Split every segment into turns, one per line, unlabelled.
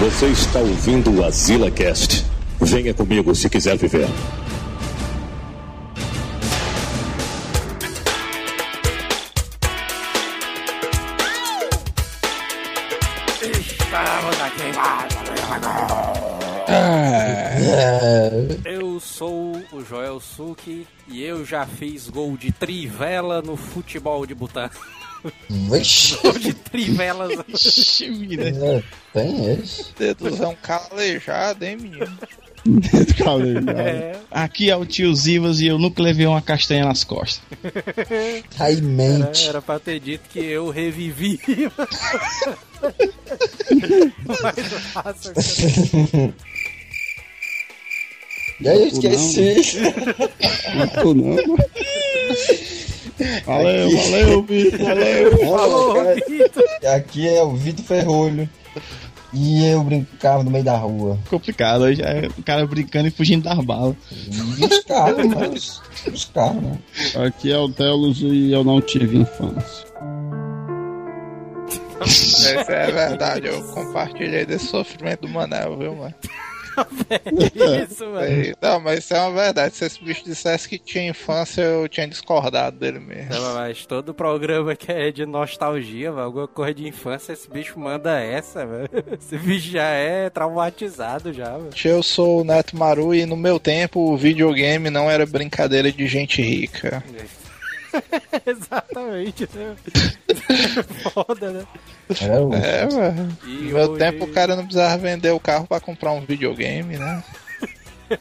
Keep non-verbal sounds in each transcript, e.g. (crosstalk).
Você está ouvindo o Azila Cast. Venha comigo se quiser viver.
Eu sou o Joel Suki e eu já fiz gol de trivela no futebol de Butã.
Vixe. (laughs)
De trivelas.
Ixi, vida.
É, Tem esse.
Dedos é um calejado, hein, menino?
É.
Aqui é o tio Zivas e eu nunca levei uma castanha nas costas. (laughs)
Tá em
Era,
mente.
era pra ter dito que eu revivi. Mas cara.
E aí eu esqueci.
Não, não, (laughs) Valeu, valeu, Vitor, valeu. (laughs)
Falou.
Aqui é o Vitor Ferrolho. E eu brincava no meio da rua.
Complicado, hoje é o cara brincando e fugindo das balas.
E os carros, mas. Os carros, né?
Aqui é o Telos e eu não tive infância.
Isso é verdade, eu compartilhei desse sofrimento do Manel, viu, mano?
Isso, mano.
Aí, Não, mas isso é uma verdade. Se esse bicho dissesse que tinha infância, eu tinha discordado dele mesmo.
Não, mas todo programa que é de nostalgia, mano, alguma coisa de infância, esse bicho manda essa, velho. (laughs) Esse bicho já é traumatizado já, mano.
Eu sou o Neto Maru e no meu tempo o videogame não era brincadeira de gente rica. (laughs)
Exatamente, né? (laughs) Foda, né?
O.
É, velho.
E
No meu
hoje-
tempo o cara não precisava vender o carro pra comprar um videogame, né? (laughs)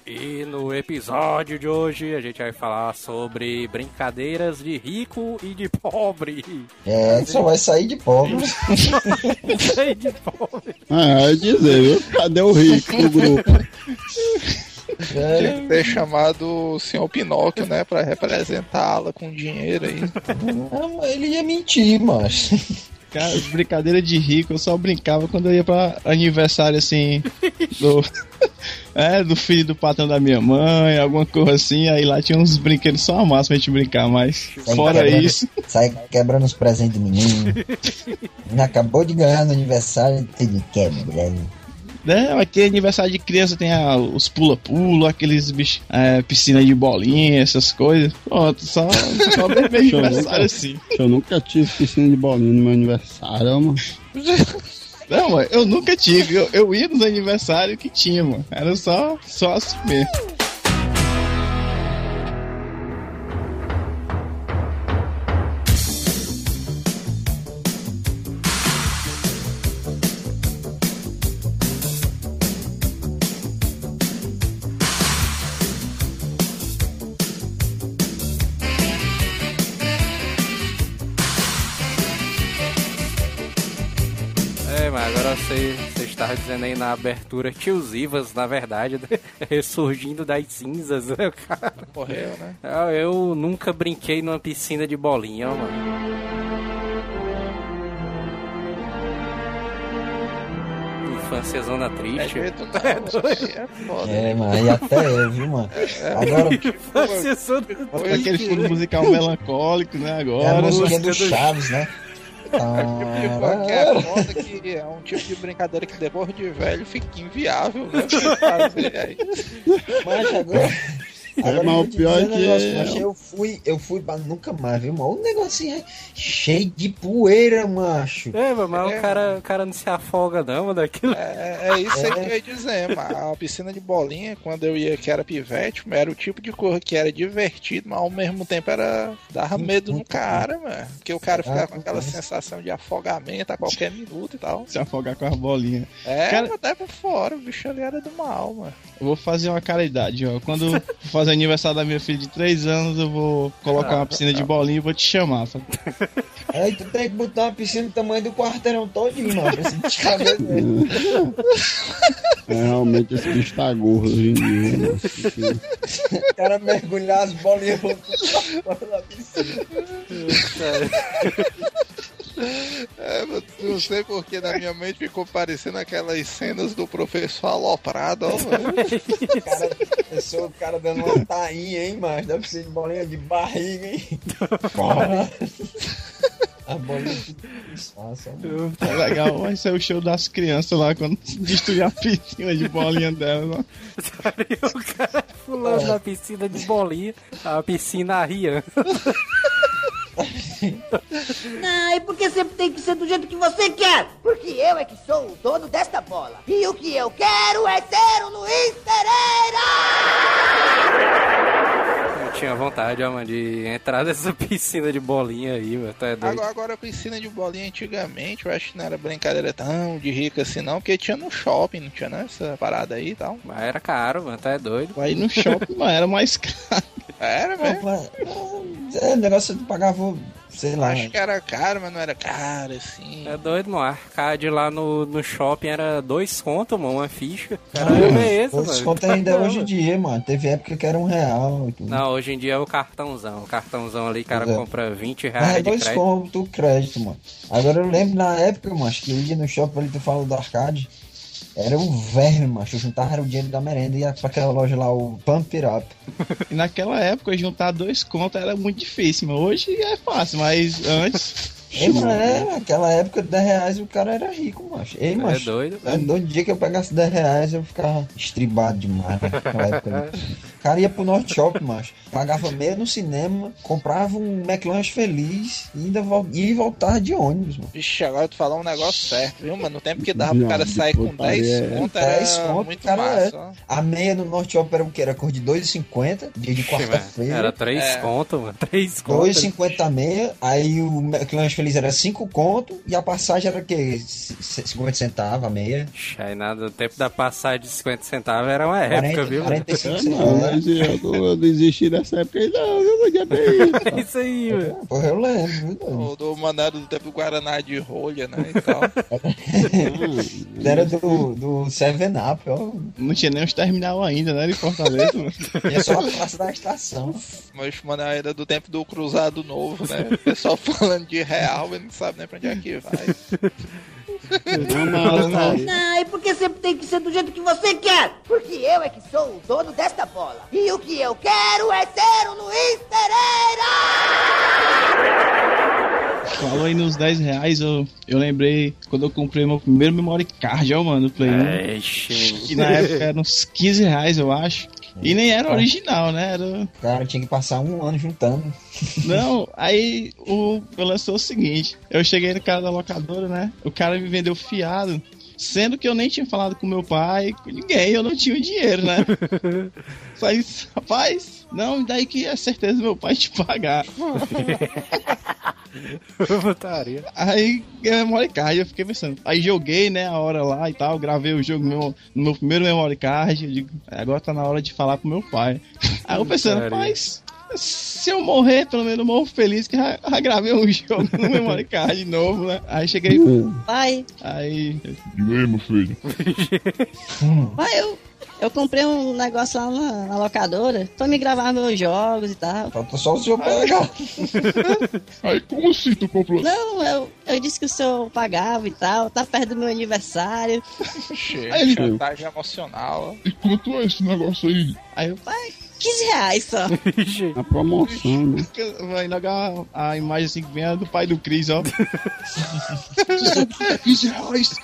E no episódio de hoje a gente vai falar sobre brincadeiras de rico e de pobre.
É, só vai sair de pobre.
Sei de pobre.
Ah, é dizer, viu? Cadê o rico do grupo?
Tinha
É,
que ter chamado o senhor Pinóquio, né? Pra representá-la com dinheiro aí.
não, ele ia mentir, mas.
Cara, brincadeira de rico, eu só brincava quando eu ia pra aniversário assim. Do, (laughs) é, do filho do patrão da minha mãe, alguma coisa assim. Aí lá tinha uns brinquedos só a máxima a gente brincar, mas fora
quebrando-
isso.
Sai quebrando os presentes do menino. Acabou de ganhar no aniversário, ele quebrando.
Né, é aniversário de criança tem a- os pula-pula, aqueles bichos, é, piscina de bolinha, essas coisas. Pronto, só, só (laughs) aniversário
nunca-
assim.
Eu nunca tive piscina de bolinha no meu aniversário, mano.
Não, mano, eu nunca tive. Eu, eu ia nos aniversários que tinha, mano. Era só, só assim mesmo.
Dizendo aí na abertura que os Ivas, na verdade, (laughs) ressurgindo das cinzas, né, cara?
Morreu, né?
Ah, Eu nunca brinquei numa piscina de bolinha, ó, mano. Infância zona
É
triste.
não, isso aí é foda.
É, mano, e até eu, viu, mano? Agora,
Infância zona
Bota aquele fundo musical melancólico, né?
é a
Agora.
música do- Chaves, né?
Tipo, que é foda que é um tipo de brincadeira que depois de velho fica inviável, né? (laughs) fazer aí.
Mas agora. (laughs) Agora
É, mas o pior é que
negócio,
é-
eu fui, eu fui pra nunca mais, viu, mano? O negocinho é cheio de poeira, macho.
É, mas
É,
o, cara, o cara não se afoga, não, mano, daquilo.
É, é isso aí que eu ia dizer, mas a piscina de bolinha, quando eu ia que era pivete, era o tipo de coisa que era divertido, mas ao mesmo tempo era dava medo no cara, mano. Porque o cara ficava com aquela sensação de afogamento a qualquer minuto e tal.
Se afogar com as bolinhas.
É,
Cara-
mas dava fora, o bicho ali era do mal, mano.
Eu vou fazer uma caridade, ó. Quando (laughs) fazer aniversário da minha filha de 3 anos, eu vou colocar uma piscina de bolinha e vou te chamar.
Aí (laughs) tu tem que botar uma piscina do tamanho do quarteirão todinho, mano. (laughs)
É, realmente esse bicho tá gordo hoje em dia. né?
O cara mergulhar as bolinhas pra fora da piscina.
É, mas não sei porque na minha mente ficou parecendo aquelas cenas do professor aloprado, ó,
cara, pessoa, o cara dando uma tainha, hein, macho? Deve ser de bolinha de barriga, hein? (laughs) A bolinha Nossa, mano.
É legal, vai ser o show das crianças lá quando destruir a piscina de bolinha delas. ó.
o cara pulando na piscina de bolinha, a piscina riando. (laughs)
Não, e por que sempre tem que ser do jeito que você quer? Porque eu é que sou o dono desta bola. E o que eu quero é ser o Luiz Pereira!
Eu tinha vontade, ó, mano, de entrar nessa (laughs) piscina de bolinha aí, mano. Tá doido.
Agora, agora a piscina de bolinha antigamente, eu acho que não era brincadeira tão de rica assim não, porque tinha no shopping, não tinha não, essa parada aí e tal.
Mas era caro, mano, tá é doido.
Vai no shopping, mas era mais (laughs) caro.
Era, velho.
É, o negócio tu pagava, sei lá.
Acho que era caro, mas não era caro assim.
É doido, mano. Arcade lá no, no shopping era dois contos, mano, uma ficha. Caramba, é esse,
Os
mano.
contas ainda hoje em dia, mano. Teve época que era um real tudo.
Não, hoje em dia é o cartãozão. O cartãozão ali, o cara
é.
compra 20
Mas
reais
é
de
dois
crédito.
contos crédito, mano. Agora eu lembro na época, mano, acho que eu ia no shopping ali, tu falou do arcade. Era um verme, macho. Juntava o dinheiro da merenda e ia pra aquela loja lá, o Pump It Up. (laughs)
E naquela época, juntar dois contos era muito difícil, mas hoje é fácil, mas antes. (laughs)
Ei, mano, é, naquela época, 10 reais o cara era rico, macho. Ei,
É
macho.
doido,
É, No dia que eu pegasse 10 reais, eu ficava estribado demais naquela época. (laughs) cara ia pro Norte Shopping, macho. Pagava meia no cinema, comprava um McLanche feliz e ainda vol- ia e voltava de ônibus, mano.
Vixe, agora tu falou um negócio certo, viu, mano? No tempo que dava pro cara sair com
putaria
10
é-
conto
10
era
conto,
muito
cara,
massa. ó.
A meia no Norte Shopping era o que? Era cor de 2,50, dia de quarta-feira.
Era 3
É.
contos, mano. 3 contos.
2,50 a meia, aí o McLanche feliz era 5 conto e a passagem era o quê? C- 50 centavos a meia.
Ixi, Aí nada, o tempo da passagem de 50 centavos era uma época,
40,
viu?
45
Não,
centavos.
Mas eu não desisti dessa época aí, não, eu não podia ter isso.
É (laughs) isso aí, mano.
Porra, eu lembro?
O do mandado do tempo do Guaraná de rolha, né? E tal. (laughs)
Era do, do Seven Up, ó.
Não tinha nem os terminal ainda, né? De Fortaleza. (laughs)
E é só a praça da estação.
Mas, mano, era do tempo do Cruzado Novo, né? O pessoal falando de real, ele não sabe nem pra onde é que vai.
Não, não,
Não, e por que sempre tem que ser do jeito que você quer? Porque eu é que sou o dono desta bola. E o que eu quero é ser o Luiz Pereira!
Falou aí nos 10 reais, eu, eu lembrei quando eu comprei meu primeiro memory card, ó, mano, do Play 1.
Ixi,
Que na época era uns 15 reais, eu acho. E nem era original, né? Era
O cara tinha que passar um ano juntando. (laughs)
Não, aí o eu lançou o seguinte: eu cheguei no cara da locadora, né? O cara me vendeu fiado, sendo que eu nem tinha falado com meu pai, com ninguém, eu não tinha o dinheiro, né? (laughs) Só isso, rapaz, não, daí que é certeza meu pai te pagar. (laughs) (laughs)
putaria.
Aí ganhei memory card, eu fiquei pensando. Aí joguei, né, a hora lá e tal, gravei o jogo no meu, no meu primeiro memory card. Eu digo, agora tá na hora de falar pro meu pai. (laughs) Aí eu pensando, rapaz, se eu morrer, pelo menos eu morro feliz que já, já gravei um (laughs) jogo no memory card novo, né? Aí cheguei,
Pai,
aí.
Diga aí, meu filho.
pai, eu, eu comprei um negócio lá na, na locadora pra me gravar meus jogos e tal.
Falta só o senhor pagar. (laughs)
Aí, como assim tu comprou?
Não, eu, eu disse que o senhor pagava e tal, tá perto do meu aniversário.
Aí ele-
chantagem emocional.
E quanto é esse negócio aí?
Aí eu,
Pai, 15 reais só. (laughs)
A promoção, né?
vai logo a, imagem assim que vem é do pai do Cris, ó. (laughs)
15 reais.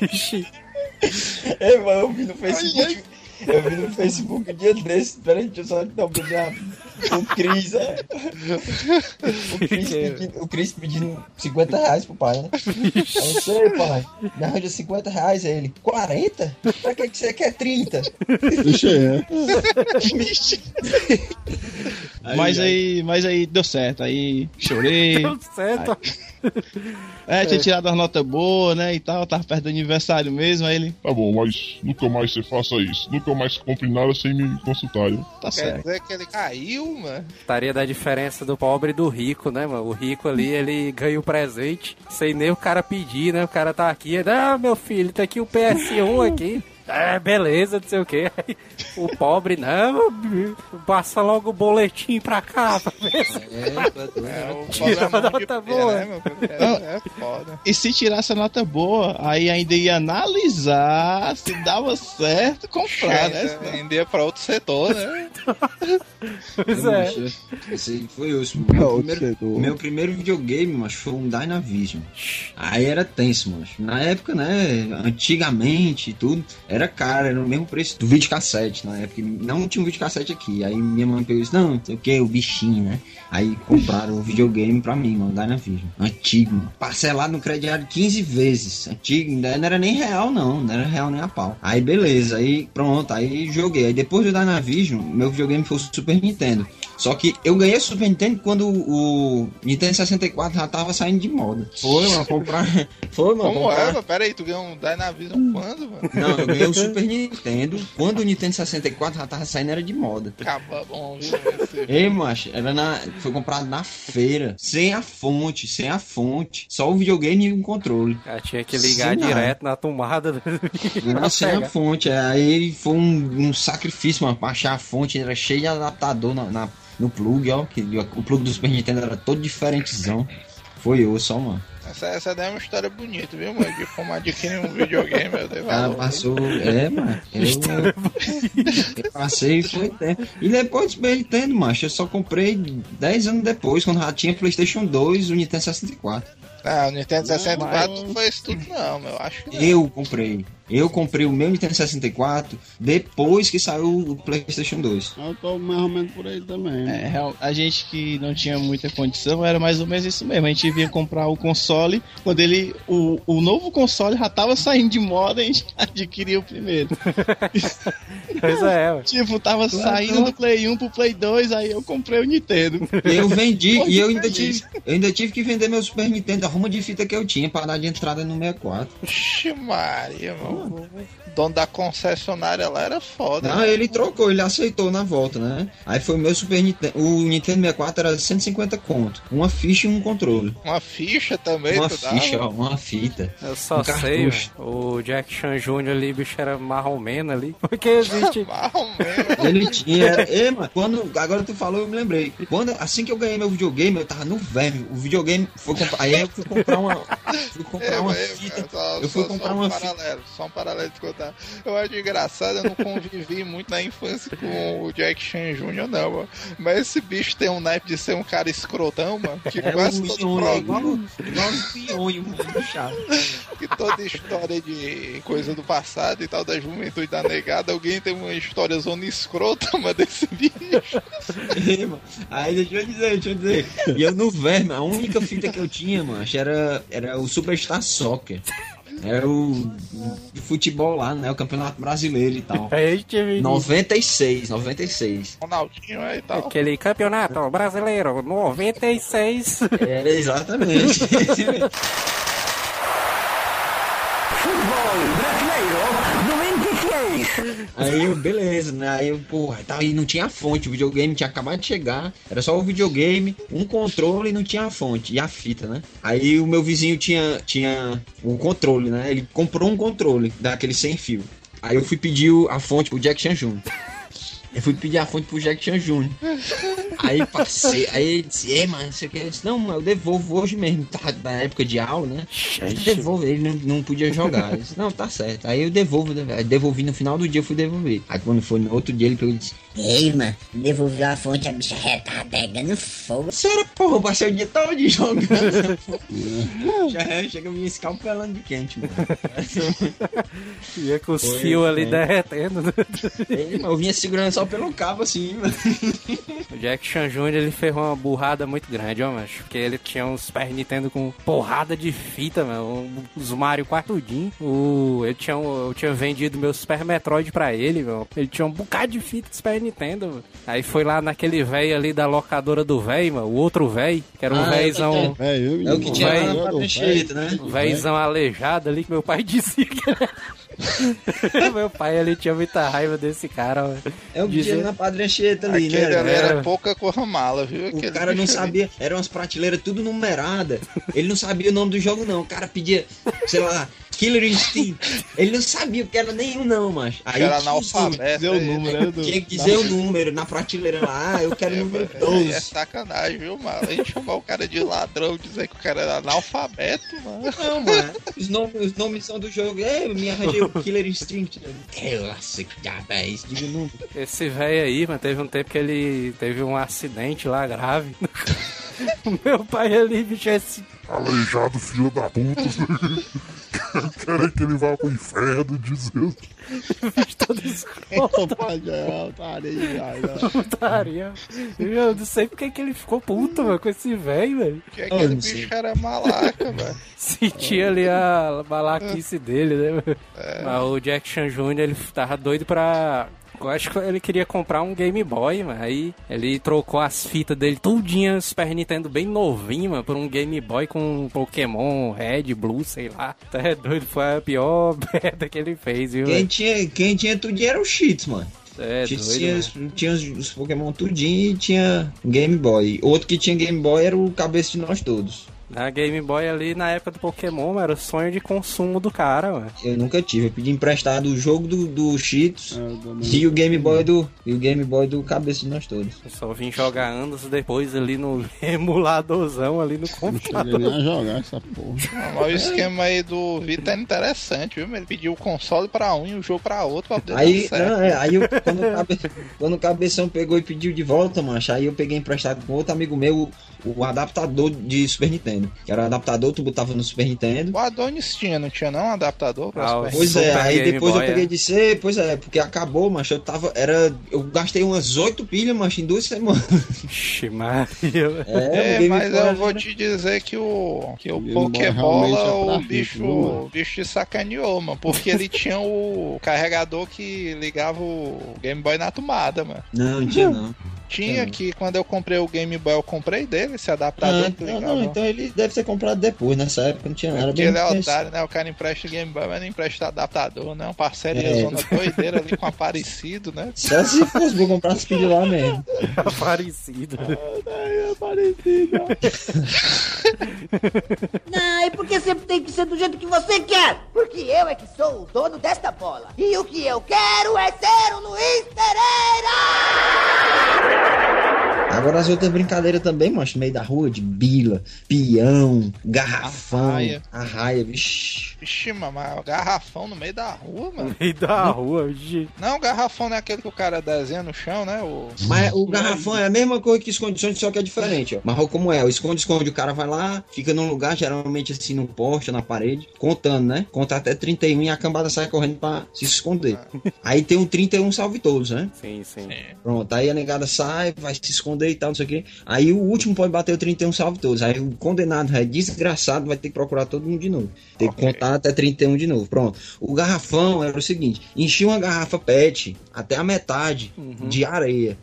(laughs)
ixi.
Ei, mano, eu vi no Facebook. Eu vi no Facebook um dia desse. Peraí, deixa eu só dar um beijo. O Cris, é. O (laughs) Cris pedindo, o Cris pedindo 50 reais pro pai, né? Aí eu sei, pai. Me arranja 50 reais. Aí ele, 40? Pra que, você quer 30?
Deixa aí, é.
Mas aí, mas aí deu certo. Aí chorei.
Deu certo.
É, tinha tirado as notas boas, né? E tal, tava perto do aniversário mesmo. Aí ele,
Tá bom, mas nunca mais você faça isso. Nunca mais compre nada sem me consultar. viu?
tá
Quer
certo.
dizer que ele caiu, mano?
Estaria da diferença do pobre e do rico, né, mano? O rico ali, ele ganha o presente sem nem o cara pedir, né? O cara tá aqui, ah, meu filho, tá aqui o PS1 aqui. É, beleza, não sei o que. O pobre, não, passa logo o boletim pra cá, pra ver se
É, o (laughs)
Tira
problemão
a
de
nota
pé,
boa.
né, meu? É, é foda.
E se tirasse a nota boa, aí ainda ia analisar se dava certo comprar, né?
É, Vender pra outro setor, né? (laughs)
Pois é.
Esse foi o
Pra
meu primeiro, meu primeiro videogame, mas foi um Dynavision. Aí era tenso, mano. Na época, né, antigamente e tudo, era caro, era o mesmo preço do videocassete na época. Não tinha um videocassete aqui. Aí minha mãe pegou isso, não, não sei o que, o bichinho, né? Aí compraram o videogame pra mim, mano, Dynavision. Antigo, mano. Parcelado no crediário 15 vezes. Antigo, ainda não era nem real, não. Não era real nem a pau. Aí beleza, aí pronto, aí joguei. Aí depois do Dynavision, meu videogame foi o Super Nintendo. Só que eu ganhei o Super Nintendo quando o o Nintendo 64 já tava saindo de moda. Foi, mano, comprar. (laughs) Foi, mano,
Como
comprar.
é, mano? Pera aí, tu ganhou um Dynavision quando, mano?
Não, eu ganhei o Super Nintendo quando o Nintendo 64 já tava saindo, era de moda.
Acaba bom, viu? (laughs)
Ei, macho, era na, foi comprado na feira, sem a fonte, sem a fonte, só o videogame e um controle.
Já tinha que ligar
Sim,
direto na tomada. do-
Não, sem a (laughs) fonte, aí foi um, um sacrifício, mano, pra achar a fonte, era cheio de adaptador na, na- no plug, ó, que o plug do Super Nintendo era todo diferentezão. Foi eu só, mano.
Essa, essa daí é uma história bonita, viu, mano? De como adquirir um videogame, eu
cara
valor.
passou, é, mano. (laughs) Eu, eu passei e foi tempo. E depois do Super Nintendo, macho, eu só comprei 10 anos depois, quando já tinha PlayStation 2 e o Nintendo 64.
Ah, o Nintendo 64
mas-
não foi isso tudo, não, meu. Acho que não.
Eu comprei. Eu comprei o meu Nintendo 64 depois que saiu o PlayStation 2.
Eu tô mais ou menos por aí também.
É, a gente que não tinha muita condição era mais ou menos isso mesmo. A gente vinha comprar o console, quando ele. O, o novo console já tava saindo de moda, a gente (laughs) adquiria o primeiro. (laughs)
Pois é, ué.
Tipo, tava saindo do Play 1 pro Play 2, aí eu comprei o Nintendo.
Eu vendi
Pode
e eu ainda, tive, eu ainda tive que vender meu Super Nintendo, a ruma de fita que eu tinha para dar de entrada no 64.
Oxi, Maria, mano. O dono da concessionária lá era foda.
Não,
né?
ele trocou, ele aceitou na volta, né? Aí foi o meu Super Nintendo. O Nintendo 64 era 150 conto. Uma ficha e um controle.
Uma ficha também,
Uma
tu dava?
ficha, ó, uma fita.
Eu só
Um
sei,
cartucho.
O Jack Chan Jr. ali, bicho, era marromeno ali. Porque existe.
Ele tinha. Era, (laughs) Ei, mano, quando. Agora tu falou, eu me lembrei. Quando, assim que eu ganhei meu videogame, eu tava no velho. O videogame foi comprar. Aí eu fui comprar uma. Fui comprar uma
É, é,
fita.
é, só-
Eu fui
só-
comprar
só um
uma fita.
paralelo, só um paralelo de contar. Eu acho engraçado, eu não convivi muito na infância com o Jack Chan Jr., não, mano. Mas esse bicho tem um naipe de ser um cara escrotão, mano. Que
Era
quase
um
todo
pionho, é igual, igual um pionho, mano, chato.
que toda história de coisa do passado e tal, da juventude da negada, alguém tem uma história zona escrota, mano, desse bicho. (laughs)
Ei, mano. Aí deixa eu dizer, deixa eu dizer. E eu no verme, a única fita que eu tinha, mano, era, era o Superstar Soccer. Era o de futebol lá, né? O campeonato brasileiro e tal.
Aí a gente teve
96, 96.
Ronaldinho aí e tal.
aquele campeonato brasileiro 96.
Era exatamente. (laughs) Aí eu, beleza, né? Aí eu, porra, tá, aí não tinha fonte, o videogame tinha acabado de chegar, era só o videogame, um controle e não tinha a fonte, e a fita, né? Aí o meu vizinho tinha, tinha o controle, né? Ele comprou um controle daquele sem fio. Aí eu fui pedir a fonte pro Jack Chan Jr. Eu fui pedir a fonte pro Jack Chan Jr. Aí passei, aí ele disse, é, mano, você quer? Eu disse, não, eu devolvo hoje mesmo, tá na época de aula, né? Aí devolvo, ele não, não podia jogar. Eu disse, não, tá certo. Aí eu devolvo, né? Devolvi no final do dia, eu fui devolver. Aí quando foi no outro dia, ele pegou e disse,
Ei, mano, devolveu a fonte, a bicha já tá pegando fogo.
senhora, porra, eu passei o dia todo de jogando. (laughs) (laughs) Já é, chega me escalpelando de quente, mano.
Ia (laughs) com os fios ali
foi.
derretendo.
Ele, eu vinha segurando só pelo cabo assim, mano.
O Jack Chan Jr. ele fez uma burrada muito grande, ó, mas Porque ele tinha uns Super Nintendo com porrada de fita, mano. Os Mario quartudinho. O, ele tinha, um- eu tinha vendido meu Super Metroid pra ele, mano. Ele tinha um bocado de fita de Super Nintendo, mano. Aí foi lá naquele velho ali da locadora do velho, mano. O outro velho, que era um
Ah,
velhozão.
É, eu,
É o que tinha
Vai-
lá né?
Véizão aleijado ali que meu pai (laughs) dizia que era. (laughs) meu pai ele tinha muita raiva desse cara.
É o que tinha
Dizer-
na padrancheta ali,
Aquele
né?
ali era
Era.
pouca mala, viu?
O
Aquele
cara não sabia, eram umas prateleiras tudo numerada. Ele não sabia o nome do jogo, não. O cara pedia, sei lá, Killer Instinct. Ele não sabia o que era nenhum, não, macho. Aí
Era
tinha
analfabeto.
Dizer o
aí.
número, né? Do,
Tinha que dizer o número na prateleira lá. Ah, eu quero o número
É
12.
sacanagem, viu, mano? A gente chamar o cara de ladrão, dizer que o cara era analfabeto, mano.
Não, mano. Os nomes, os nomes são do jogo. É, me arranjei o Killer Instinct. Nossa, que diabo é isso? Diga o número.
Esse velho aí, mano, teve um tempo que ele teve um acidente lá grave. (laughs) O meu pai ali, bicho, esse.
Aleijado, filho da puta. (laughs) Querem que ele vá pro inferno, diz ele.
bicho todo escroto,
é,
putaria. Eu não sei porque que ele ficou puto, mano, com esse velho, velho.
Que aquele bicho era malaca, velho. (laughs)
Sentia ali a malaquice dele, né?
É.
Mas o Jack Chan Jr., ele tava doido pra. Eu acho que ele queria comprar um Game Boy, mano. Aí ele trocou as fitas dele tudinha, Super Nintendo bem novinho, mano, por um Game Boy com Pokémon Red, Blue, sei lá. Tá é doido, foi a pior (laughs) merda que ele fez, viu?
Quem tinha, quem tinha tudinho era o Cheats, mano.
É
Cheats
doido,
tinha, tinha os, os Pokémon tudinho e tinha Game Boy. Outro que tinha Game Boy era o cabeça de nós todos.
Na Game Boy ali, na época do Pokémon, mano, era o sonho de consumo do cara, mano.
Eu nunca tive. Eu pedi emprestado o jogo do, do Cheats
É,
e o Game Boy do. E o Game Boy do cabeça de nós todos.
Eu só vim jogar anos depois ali no (laughs) emuladorzão ali no
Não
computador.
a jogar essa porra.
Não, mas o esquema aí do Vitor é interessante, viu? Ele pediu o console pra um e o jogo pra outro pra poder
Aí,
dar certo.
não, é, aí eu, quando, o cabe, quando o cabeção pegou e pediu de volta, mancha, aí eu peguei emprestado com outro amigo meu o, adaptador de Super Nintendo. Que era o adaptador, tu botava no Super Nintendo.
O Adonis tinha, não tinha não um adaptador pra
Ah,
Super
Pois é,
Super
aí
Game
depois eu
Boy,
peguei
é.
e disse, "Ei, pois é, porque acabou, mancha, eu tava, era, eu gastei umas oito pilhas, mancha, em duas semanas.
Ixi, Maria.
É,
o Game
mas
Boy
eu
era-
vou te dizer que o que o Pokébola
é
o bicho, o bicho te sacaneou, mano, porque ele tinha o carregador que ligava o Game Boy na tomada, mano.
Não, não tinha não.
Tinha
Sim.
que quando eu comprei o Game Boy, eu comprei dele, esse adaptador
Ah,
que
então,
ligava.
não, então ele deve ser comprado depois, nessa época não tinha nada.
Porque
bem
ele é otário, né? O cara empresta o Game Boy, mas não empresta adaptador, né? Um parceria
É.
zona doideira ali com Aparecido, né?
Só se fosse pra comprar as pilhas lá mesmo. (laughs)
Aparecido. (laughs) (laughs)
Não, e porque sempre tem que ser do jeito que você quer? Porque eu é que sou o dono desta bola. E o que eu quero é ser o Luiz Pereira!
Agora as outras brincadeiras também, mano, no meio da rua, de bila, peão, garrafão,
Arraia.
arraia, vixi.
Vixe, mamãe, garrafão no meio da rua, mano.
meio da rua, vixe.
Não, garrafão não é aquele que o cara desenha no chão, né? O...
Mas o garrafão é a mesma coisa que esconde-esconde, só que é diferente, ó. Mas como é, o esconde-esconde, o cara vai lá, fica num lugar, geralmente assim, no poste, na parede, contando, né? Conta até 31 e a cambada sai correndo pra se esconder. Aí tem um 31 salve todos, né?
Sim, sim.
Pronto, aí a negada sai, vai se esconder e tal, não sei o quê. Aí o último pode bater o 31 salve todos. Aí o condenado é desgraçado, vai ter que procurar todo mundo de novo. Tem que
Ok.
contar até 31 de novo. Pronto. O garrafão era o seguinte: enchia uma garrafa PET até a metade de areia.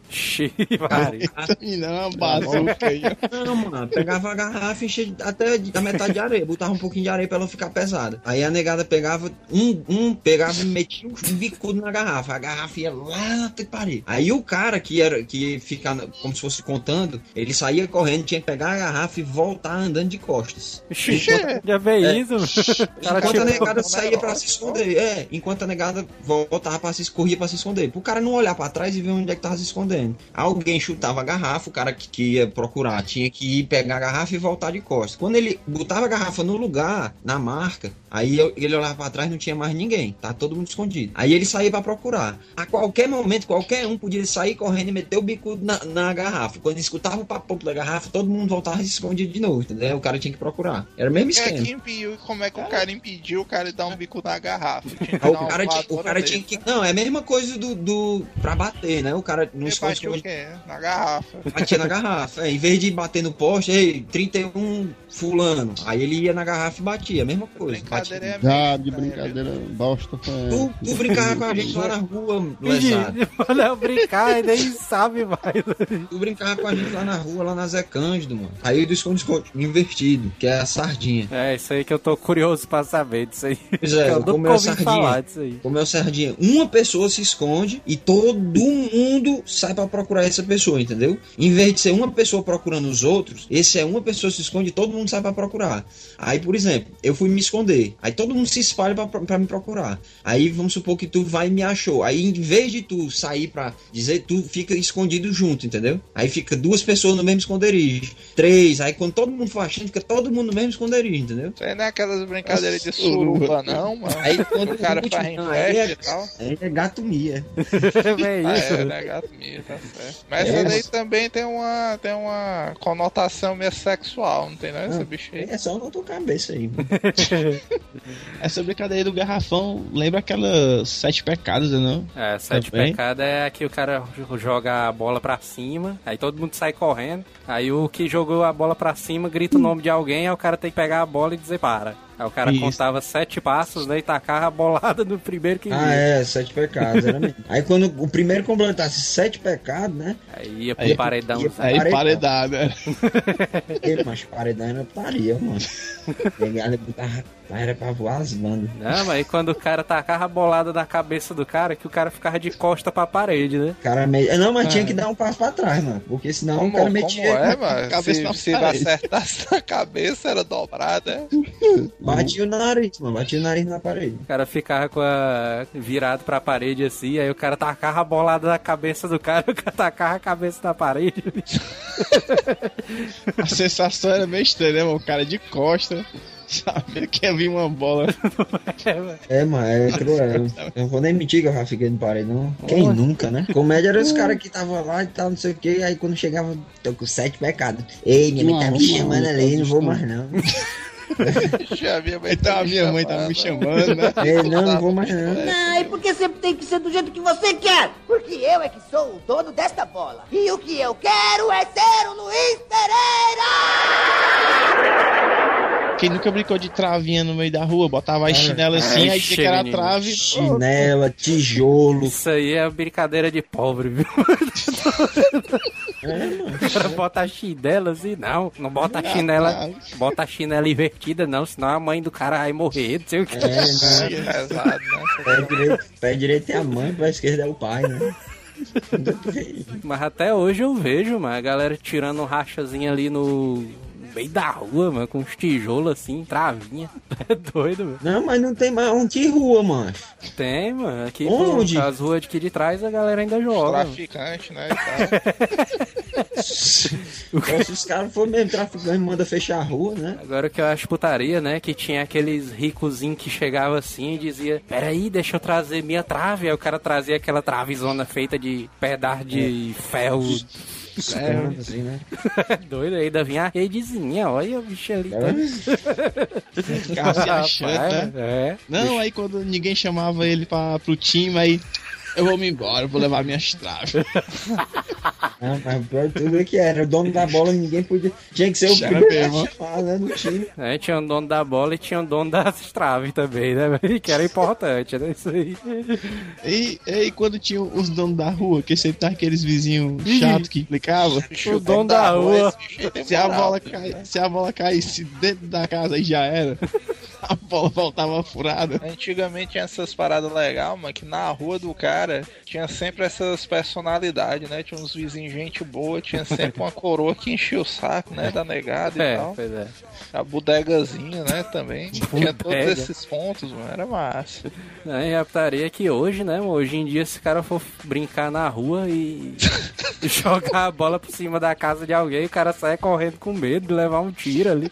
Maria.
Não, é uma bazuca aí.
Não, mano, pegava a garrafa e enchia até a metade de areia, botava um pouquinho de areia pra ela ficar pesada. Aí a negada pegava, um, um pegava e metia um bicudo na garrafa, a garrafa ia lá até parir. Aí o cara que era, que na- como se fosse contando, ele saía correndo, tinha que pegar a garrafa e voltar andando de costas. Enquanto-
já vê
É.
isso? Cara
Enquanto a
tirou-
negada (laughs) saía pra se esconder, é, enquanto a negada voltava pra se corria pra se esconder. Pro cara não olhar pra trás e ver onde é que tava se escondendo. Alguém chutava a garrafa, o cara que, que ia procurar tinha que ir pegar a garrafa e voltar de costas. Quando ele botava a garrafa no lugar, na marca, aí eu- ele olhava pra trás não tinha mais ninguém, tá todo mundo escondido. Aí ele saía pra procurar. A qualquer momento, qualquer um podia sair correndo e meter o bico na, na garrafa. Quando escutava o papo da garrafa, todo mundo voltava escondido de novo, entendeu? O cara tinha que procurar. Era o mesmo
é
esquema.
que impediu como é que o cara impediu o cara de dar um bico na garrafa?
O cara, tinha, o cara tinha que. Não, é a mesma coisa do. do pra bater, né? O cara não esconde
batia o quê? Na garrafa.
batia na garrafa. É, em vez de bater no poste, ei, 31 fulano. Aí ele ia na garrafa e batia, a mesma coisa.
Brincadeira é
de
meio
brincadeira, bosta foi.
Tu, tu brincava com a gente lá na rua, lesado. (laughs)
Eu brincar e nem sabe mais.
Tu brincava com a gente lá na rua, lá na Zé Cândido, mano. Aí do esconde-esconde invertido, que é a sardinha.
É, isso aí que eu tô curioso pra saber disso aí.
Pois é, (laughs)
eu
comeu sardinha.
falar disso aí.
Comeu sardinha. Uma pessoa se esconde e todo mundo sai pra procurar essa pessoa, entendeu? Em vez de ser uma pessoa procurando os outros, esse é uma pessoa se esconde e todo mundo sai pra procurar. Aí, por exemplo, eu fui me esconder. Aí todo mundo se espalha pra, pra me procurar. Aí vamos supor que tu vai e me achou. Aí em vez de tu sair pra dizer, tu fica escondido junto, entendeu? Aí fica duas pessoas no mesmo esconderijo. Três. Aí quando todo mundo for achando, fica todo mundo no mesmo esconderijo, entendeu?
Isso aí não é aquelas brincadeiras de suruba, não, mano.
Aí quando
o cara faz
aí é-
e tal.
Aí é gato mia. (laughs)
é
Ah,
isso.
é, né, gato minha, tá certo. Mas
É,
essa daí também tem uma, tem uma conotação meio sexual, não tem não, esse bicho aí?
É só na tua cabeça aí. mano. (laughs) (laughs)
Essa brincadeira do garrafão lembra aquelas sete pecados, né, não?
É, sete
Também.
pecados é que o cara joga a bola pra cima, aí todo mundo sai correndo, aí o que jogou a bola pra cima grita o nome de alguém, aí o cara tem que pegar a bola e dizer para. Aí o cara
Isso.
contava sete passos, né, e tacava a bolada no primeiro que
Ah, é, sete pecados, era mesmo. Aí quando o primeiro completasse sete pecados, né?
Aí ia pro
Aí-
paredão.
ia-
Aí
Paredão.
paredada. (laughs)
Ele, mas paredão era putaria, mano. (laughs) Ele ele botava, era pra voar as bandas.
Não, mas aí quando o cara tacava a bolada na cabeça do cara, que o cara ficava de costa pra parede, né?
O cara meio... Não, mas tinha que dar um passo pra trás, mano. Porque senão
Como,
o cara
como
metia.
é, mano?
cabeça
Se, se acertasse na cabeça, era dobrada, é? (laughs)
Batia o nariz, mano. Batia o nariz na parede.
O cara ficava com a... virado pra parede assim, aí o cara tacava a bolada na cabeça do cara, (laughs) o cara tacava a cabeça na parede. (laughs)
A sensação era meio estranha, né, mano? O cara de costa, sabia que ia vir uma bola. (laughs)
É, mano, é cruel. (laughs) Eu não vou nem mentir que eu já fiquei no parede, não. Quem nunca, né? Comédia era os caras que estavam lá e tal, não sei o que. Aí quando chegava, tô com sete pecados. Ei, minha mãe tá me chamando ali, não vou mais não. (laughs)
Já minha mãe
Então
tá
a
me
minha mãe tá me chamando, né?
Ei, não, não vou mais não.
Não, e porque sempre tem que ser do jeito que você quer? Porque eu é que sou o dono desta bola. E o que eu quero é ser o Luiz Pereira!
Quem nunca brincou de travinha no meio da rua, botava as chinelas assim, aí tinha que era trave.
Chinela, tijolo.
Isso aí é brincadeira de pobre, viu? O cara bota a chinela assim, não, não bota a chinela, bota a chinela invertida, não, senão a mãe do cara vai morrer, não sei o que.
É, né?
Pesado, né?
Pé direito, pé direito é a mãe, pé esquerdo é o pai, né?
Mas até hoje eu vejo, mano, a galera tirando um rachazinho ali no meio da rua, mano, com uns tijolos assim, travinha. (laughs) É doido, mano.
Não, mas não tem mais um de rua, mano.
Tem, mano. Aqui
Onde?
pô, as ruas de aqui de trás a galera ainda joga. mano.
Traficante, né? e tal. (laughs)
Então, se os caras forem mesmo traficando, manda fechar a rua, né?
Agora o que eu acho putaria, né? Que tinha aqueles ricozinhos que chegava assim e dizia: Peraí, deixa eu trazer minha trave. Aí o cara trazia aquela travezona feita de pedaço de ferro.
É, assim, né? (laughs)
Doido, ainda vinha a redezinha, olha o bicho ali.
Ficava se achando,
Rapaz,
né?
É.
Não, aí quando ninguém chamava ele pra, pro time, aí eu vou me embora, vou levar minhas traves.
Não, mas o pior tudo é que era o dono da bola, ninguém podia. Tinha que ser o primeiro
mesmo.
a chamar, né? No time.
É, tinha um dono da bola e tinha um dono das traves também, né? Que era importante, né? Isso aí.
E, e quando tinha os donos da rua, que sempre tava aqueles vizinhos chatos que implicavam. (laughs)
O dono da rua.
aí tem
Se a, bola cai, se a bola caísse dentro da casa aí já era. A bola voltava furada.
Antigamente tinha essas paradas legais, mano, que na rua do cara tinha sempre essas personalidades, né? Tinha uns vizinhos gente boa, tinha sempre uma coroa que enchia o saco, né? Da negada e
É,
tal.
pois é.
A bodegazinha, né? Também. Tinha todos esses pontos, mano. Era massa.
Não, e a putaria é que hoje, né, mano, hoje em dia, se o cara for brincar na rua e jogar a bola por cima da casa de alguém, o cara sai correndo com medo de levar um tiro ali.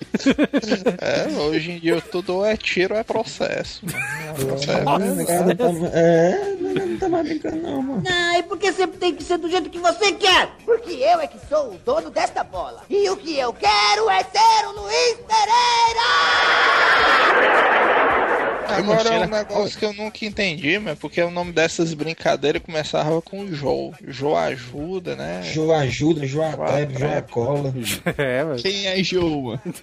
É, hoje em dia tudo é tiro é processo. Mano. Processo,
Ah,
né?
tá- É, não tá brincando, não, mano.
Não, e porque sempre tem que ser do jeito que você quer? Porque eu é que sou o dono desta bola. E o que eu quero é ser o Luiz Pereira!
Agora
cheira-
um negócio que eu nunca entendi, mas porque o nome dessas brincadeiras começava com Jô. Jô ajuda, né?
Jô ajuda, Jô atreve, Jô cola. (laughs)
é, mano.
Quem é Joe, mano? (laughs)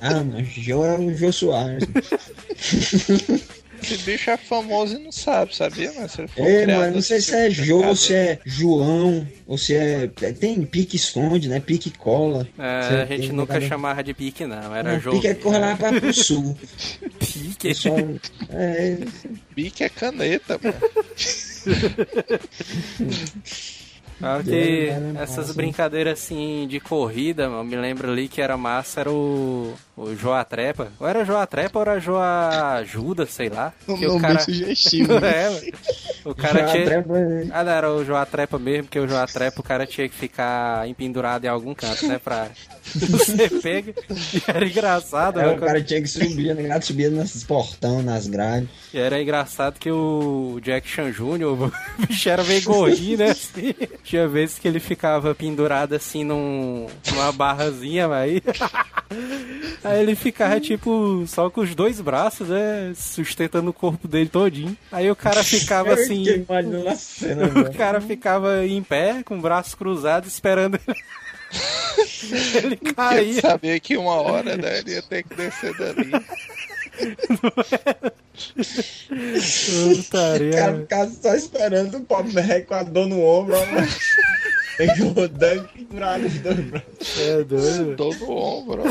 Ah, mas Jô é o Jô Soares. (laughs)
Esse bicho é famoso e não sabe, sabia? Mas
É, mano, não sei se é
fica
Jô,
ligado.
se é João, ou se é. Tem pique esconde, né? Pique cola.
É, a gente
tem
nunca
negado-
chamava de pique, não. Era
Não,
jogo.
pique é correr lá pra pro sul. (laughs)
Pique.
Pessoal, é,
Bique é caneta, mano. (laughs)
Claro que essas brincadeiras assim de corrida, eu me lembro ali que era massa, era o, o Joa Trepa. Ou era Joa Trepa ou era Joa Ajuda, sei lá.
Um
Que o cara...
bem sugestivo. (laughs)
é, mano. o cara tinha...
trepa, é.
Ah, não, era o Joa Trepa mesmo, porque o Joa Trepa o cara tinha que ficar empendurado em algum canto, né, pra você pega. E era engraçado,
É,
né,
o cara tinha que subir, né? Subia nesses portão, nas grades.
E era engraçado que o Jack Chan Jr., o (laughs) bicho era meio gordinho, né? assim. Tinha vezes que ele ficava pendurado assim num, numa barrazinha, aí. (laughs) Aí ele ficava, tipo, só com os dois braços, né? Sustentando o corpo dele todinho. Aí o cara ficava (laughs) assim.
Eu cena, (laughs)
O
velho.
cara ficava em pé, com o braço cruzado, esperando ele
Ele
cair.
sabia que uma hora, né, ele ia ter que descer dali.
O (laughs) cara ficava só esperando o pobre com a dor no ombro, rodando e pendurado os dois braços.
É doido.
Todo ombro.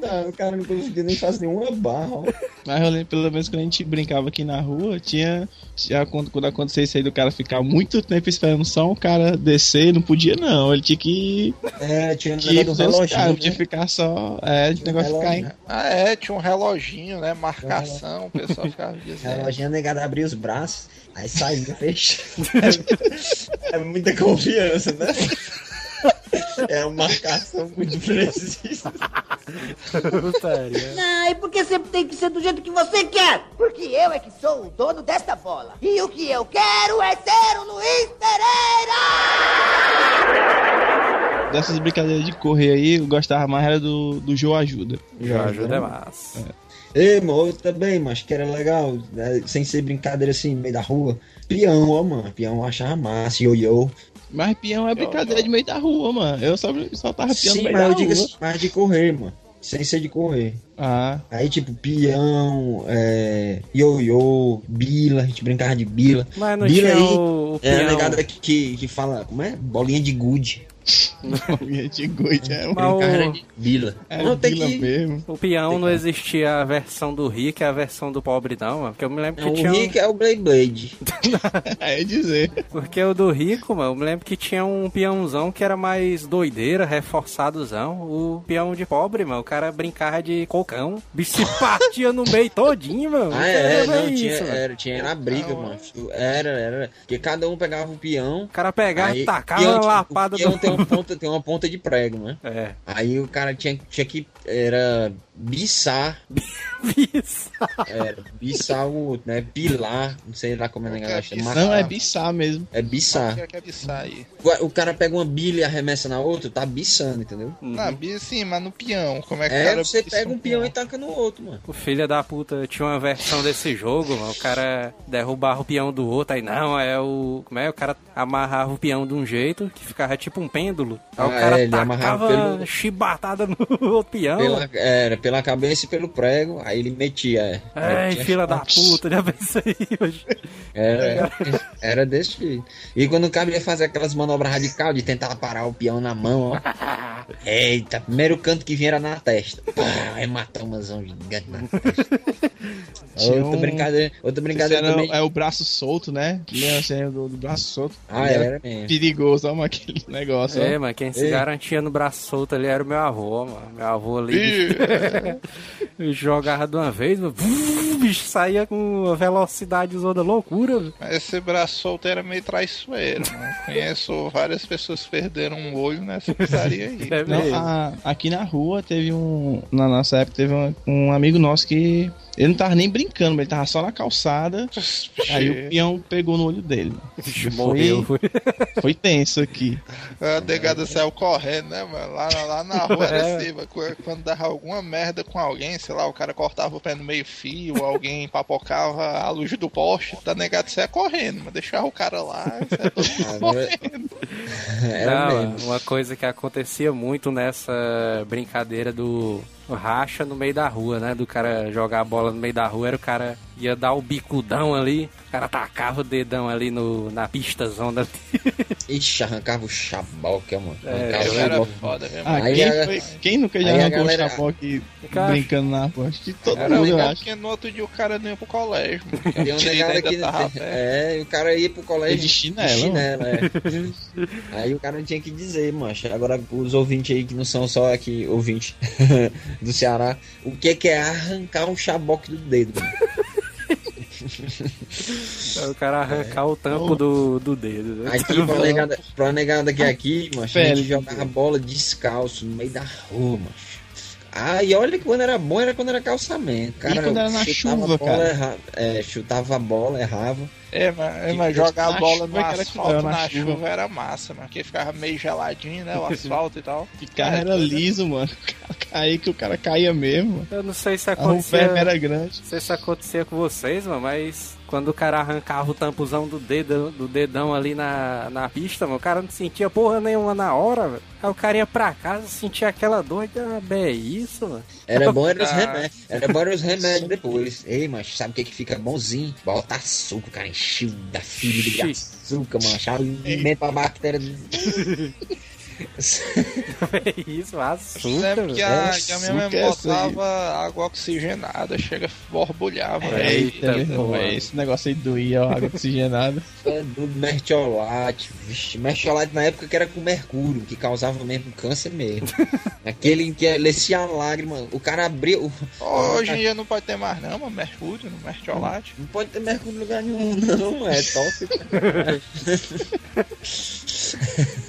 Não, o cara não conseguia nem fazer uma barra, ó.
Mas eu lembro, pelo menos quando a gente brincava aqui na rua, tinha. Já quando, quando acontecia isso aí do cara ficar muito tempo esperando só um cara descer, não podia não. Ele tinha que.
É, tinha um
que
negócio do reloginho,
caras,
né?
podia ficar só. É, de negócio ficar em.
Ah, é, tinha um reloginho, né? Marcação, o pessoal ficava dizendo.
A lojinha negada abria os braços, aí saía fechando. É muita confiança, né? É uma marcação muito precisa.
Não, e porque sempre tem que ser do jeito que você quer? Porque eu é que sou o dono desta bola. E o que eu quero é ser o Luiz Pereira!
Dessas brincadeiras de correr aí, eu gostava mais era do, do Joe Ajuda.
Já ajuda é massa.
Ei, mano, eu também, mas que era legal, né? sem ser brincadeira assim, no meio da rua. Peão, ó, mano, peão eu achava massa, ioiô.
Mas peão é brincadeira de meio da rua, mano. Eu só, só tava peão
Sim,
no meio
mas
da
eu digo
rua.
assim, mais de correr, mano. Sem ser de correr.
Ah,
Aí, tipo, peão, é, ioiô, bila, a gente brincava de bila.
Mas não
bila
tinha
aí
o, o
é a negada que, que, que fala, como é? Bolinha de gude.
bolinha de gude é um.
O-
Brincava de bila.
É
Não, tem
bila
que...
mesmo.
O peão não existia a versão do rico e a versão do pobre, não, mano. Porque eu me lembro que
Não, o
tinha. um-
é o Blade Blade. (laughs)
É dizer.
Porque o do rico, mano, eu me lembro que tinha um peãozão que era mais doideira, reforçadozão. O peão de pobre, mano, o cara brincava de cocão. O bicho se partia no meio todinho, mano.
Ah, é,
Era
não,
isso,
tinha,
mano.
era, tinha na briga, mano. Era, era. Porque cada um pegava um peão.
O cara pegava
Aí,
e tacava
peão,
uma
tipo,
lapada
o peão
do.
tem uma ponta, tem uma ponta de prego, né?
É.
Aí o cara tinha, tinha que. Era biçar.
Isso.
Era biçar o outro, né? Pilar. Não sei lá como é negócio.
que é
chama.
Não, é biçar mesmo.
É biçar.
O que é que é?
O, o cara pega uma bilha e arremessa na outra, tá biçando, entendeu?
Na bis sim, mas no peão. Como é que o
É,
cara
você pega um peão e taca no outro, mano.
O filho da puta tinha uma versão desse jogo, mano. O cara derrubava o peão do outro, aí não, é o. Como é? O cara amarrava o peão de um jeito que ficava tipo um pêndulo. Aí o
Ah,
cara
é, ele amarrava
tacava
pelo-
chibatada no (laughs) outro peão.
Pela, era, pela cabeça e pelo prego, aí ele metia. É, metia-
filha da puta, já pensei hoje. (laughs)
Era, era, era desse jeito. E quando o cara ia fazer aquelas manobras radicais de tentar parar o peão na mão, ó. (laughs) Eita, primeiro canto que vinha era na testa. Pá, hematomasão gigante na testa. (laughs) Outra
um-
brincadeira, outra brincadeira
era-
também.
É o braço solto, né? Lembra assim, do, do braço solto?
Ah,
Ele
era mesmo.
Perigoso, ó, aquele negócio. ó.
É, mas quem se
Ei.
garantia no braço solto ali era o meu avô, mano. Meu avô ali. (laughs) jogava de uma vez, o (laughs) bicho saía com uma velocidade toda loucura. velho.
Mas esse braço solto era meio traiçoeiro, mano. Conheço várias pessoas que perderam um olho nessa pizzaria aí. (laughs)
É
Não, a- aqui na rua teve um. Na nossa época teve um, um amigo nosso que. Ele não tava nem brincando, ele tava só na calçada. Aí o peão pegou no olho dele.
Bicho
Foi-
morreu.
Foi tenso aqui.
A negada saiu correndo, né, mano? Lá, lá na rua era
É.
assim, mano. Qu- Quando dava alguma merda com alguém, sei lá, o cara cortava o pé no meio fio, alguém (laughs) papocava a luz do poste, da negada saia correndo, mas deixava o cara lá, saia todo mundo correndo.
Era
Não, uma coisa que acontecia muito nessa brincadeira do racha no meio da rua, né? Do cara jogar a bola no meio da rua, era o cara ia dar o bicudão ali, o cara tacava o dedão ali no, na pista zona. (laughs)
Ixi, arrancava o chaboque, mano.
É,
Arrancava o
era
chaboque.
foda mesmo.
Ah,
Aí
quem,
a-
foi- quem nunca já arrancou
galera-
o chapoque
Cara,
brincando na rua? Acho que todo
Era
mundo, eu acho.
porque no outro dia o cara não ia pro colégio.
Tem que.
tava aberto. (laughs)
É, e o cara ia pro colégio.
De chinelo,
chinelo, é. (laughs) Aí o cara tinha que dizer, macho. Agora, os ouvintes aí que não são só aqui, ouvintes do Ceará, o que que é arrancar um chaboque do dedo, mano?
O cara arrancar o tampo do, do dedo. né? (laughs)
Aqui, pra negada, pra negada que é aqui, macho, a gente jogava bola descalço no meio da rua, macho. Ah, e olha que quando era bom era quando era calçamento. Cara,
quando era na chuva, cara?
erra- é, chutava a bola, errava.
É, mas, é, mas jogar a
na
bola no asfalto
cruel,
na,
na
chuva.
chuva.
era massa, mano. Porque ficava meio geladinho, né? O (laughs) asfalto e tal.
Que carro era liso, mano. Aí que o cara caía mesmo.
Eu não sei se
A
acontecia.
verme era grande.
Não sei se acontecia com vocês, mano, mas quando o cara arrancava o tampuzão do dedo, do dedão ali na, na pista, mano, o cara não sentia porra nenhuma na hora, velho. Aí o cara ia pra casa, sentia aquela dor, e ah, bem, é isso, mano.
Era bom era os
Ah.
remédios. Era bom era os remédios depois. Ei, mas sabe o que que fica bonzinho? Bota açúcar, cara, da filha de açúcar, mano. Alimento pra bactéria. (laughs)
É isso, açúcar,
Sempre que a,
É,
que a minha mãe
é
botava água oxigenada, chega, borbulhava.
É. Eita,
Eita, esse negócio aí doía, a água oxigenada. (laughs)
É do mertiolate. Vixe, mertiolate na época que era com mercúrio, que causava mesmo câncer mesmo. (laughs) Aquele em que descia a lágrima, o cara abria. o-
Hoje em dia não pode ter mais não, mano. Mercúrio, no mertiolate.
Não pode ter mercúrio em lugar nenhum, não, é tóxico. (laughs)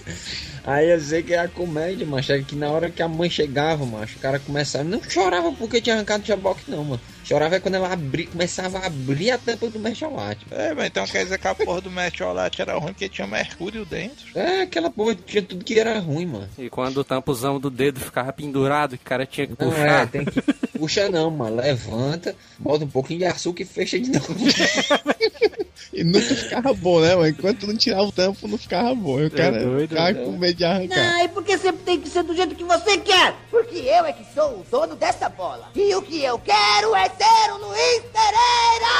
Aí eu sei que é a comédia, macho, é que na hora que a mãe chegava, macho, o cara começava. Não chorava porque tinha arrancado o jaboque, não, mano. Chorava é quando ela abri, começava a abrir a tampa do mercholate.
É, mas então quer dizer que a porra do mertiolate era ruim porque tinha mercúrio dentro.
É, aquela porra tinha tudo que era ruim, mano.
E quando o tampuzão do dedo ficava pendurado, que o cara tinha que
Não
puxar.
é, tem que. Puxa não, mano. Levanta, bota um pouquinho de açúcar e fecha de novo. (laughs)
E nunca ficava bom, né, mano? Enquanto não tirava o tampo, não ficava bom. E o cara
doido,
ficava
né?
com medo de arrancar.
Não, e porque sempre tem que ser do jeito que você quer? Porque eu é que sou o dono desta bola. E o que eu quero é ser o Luiz Pereira!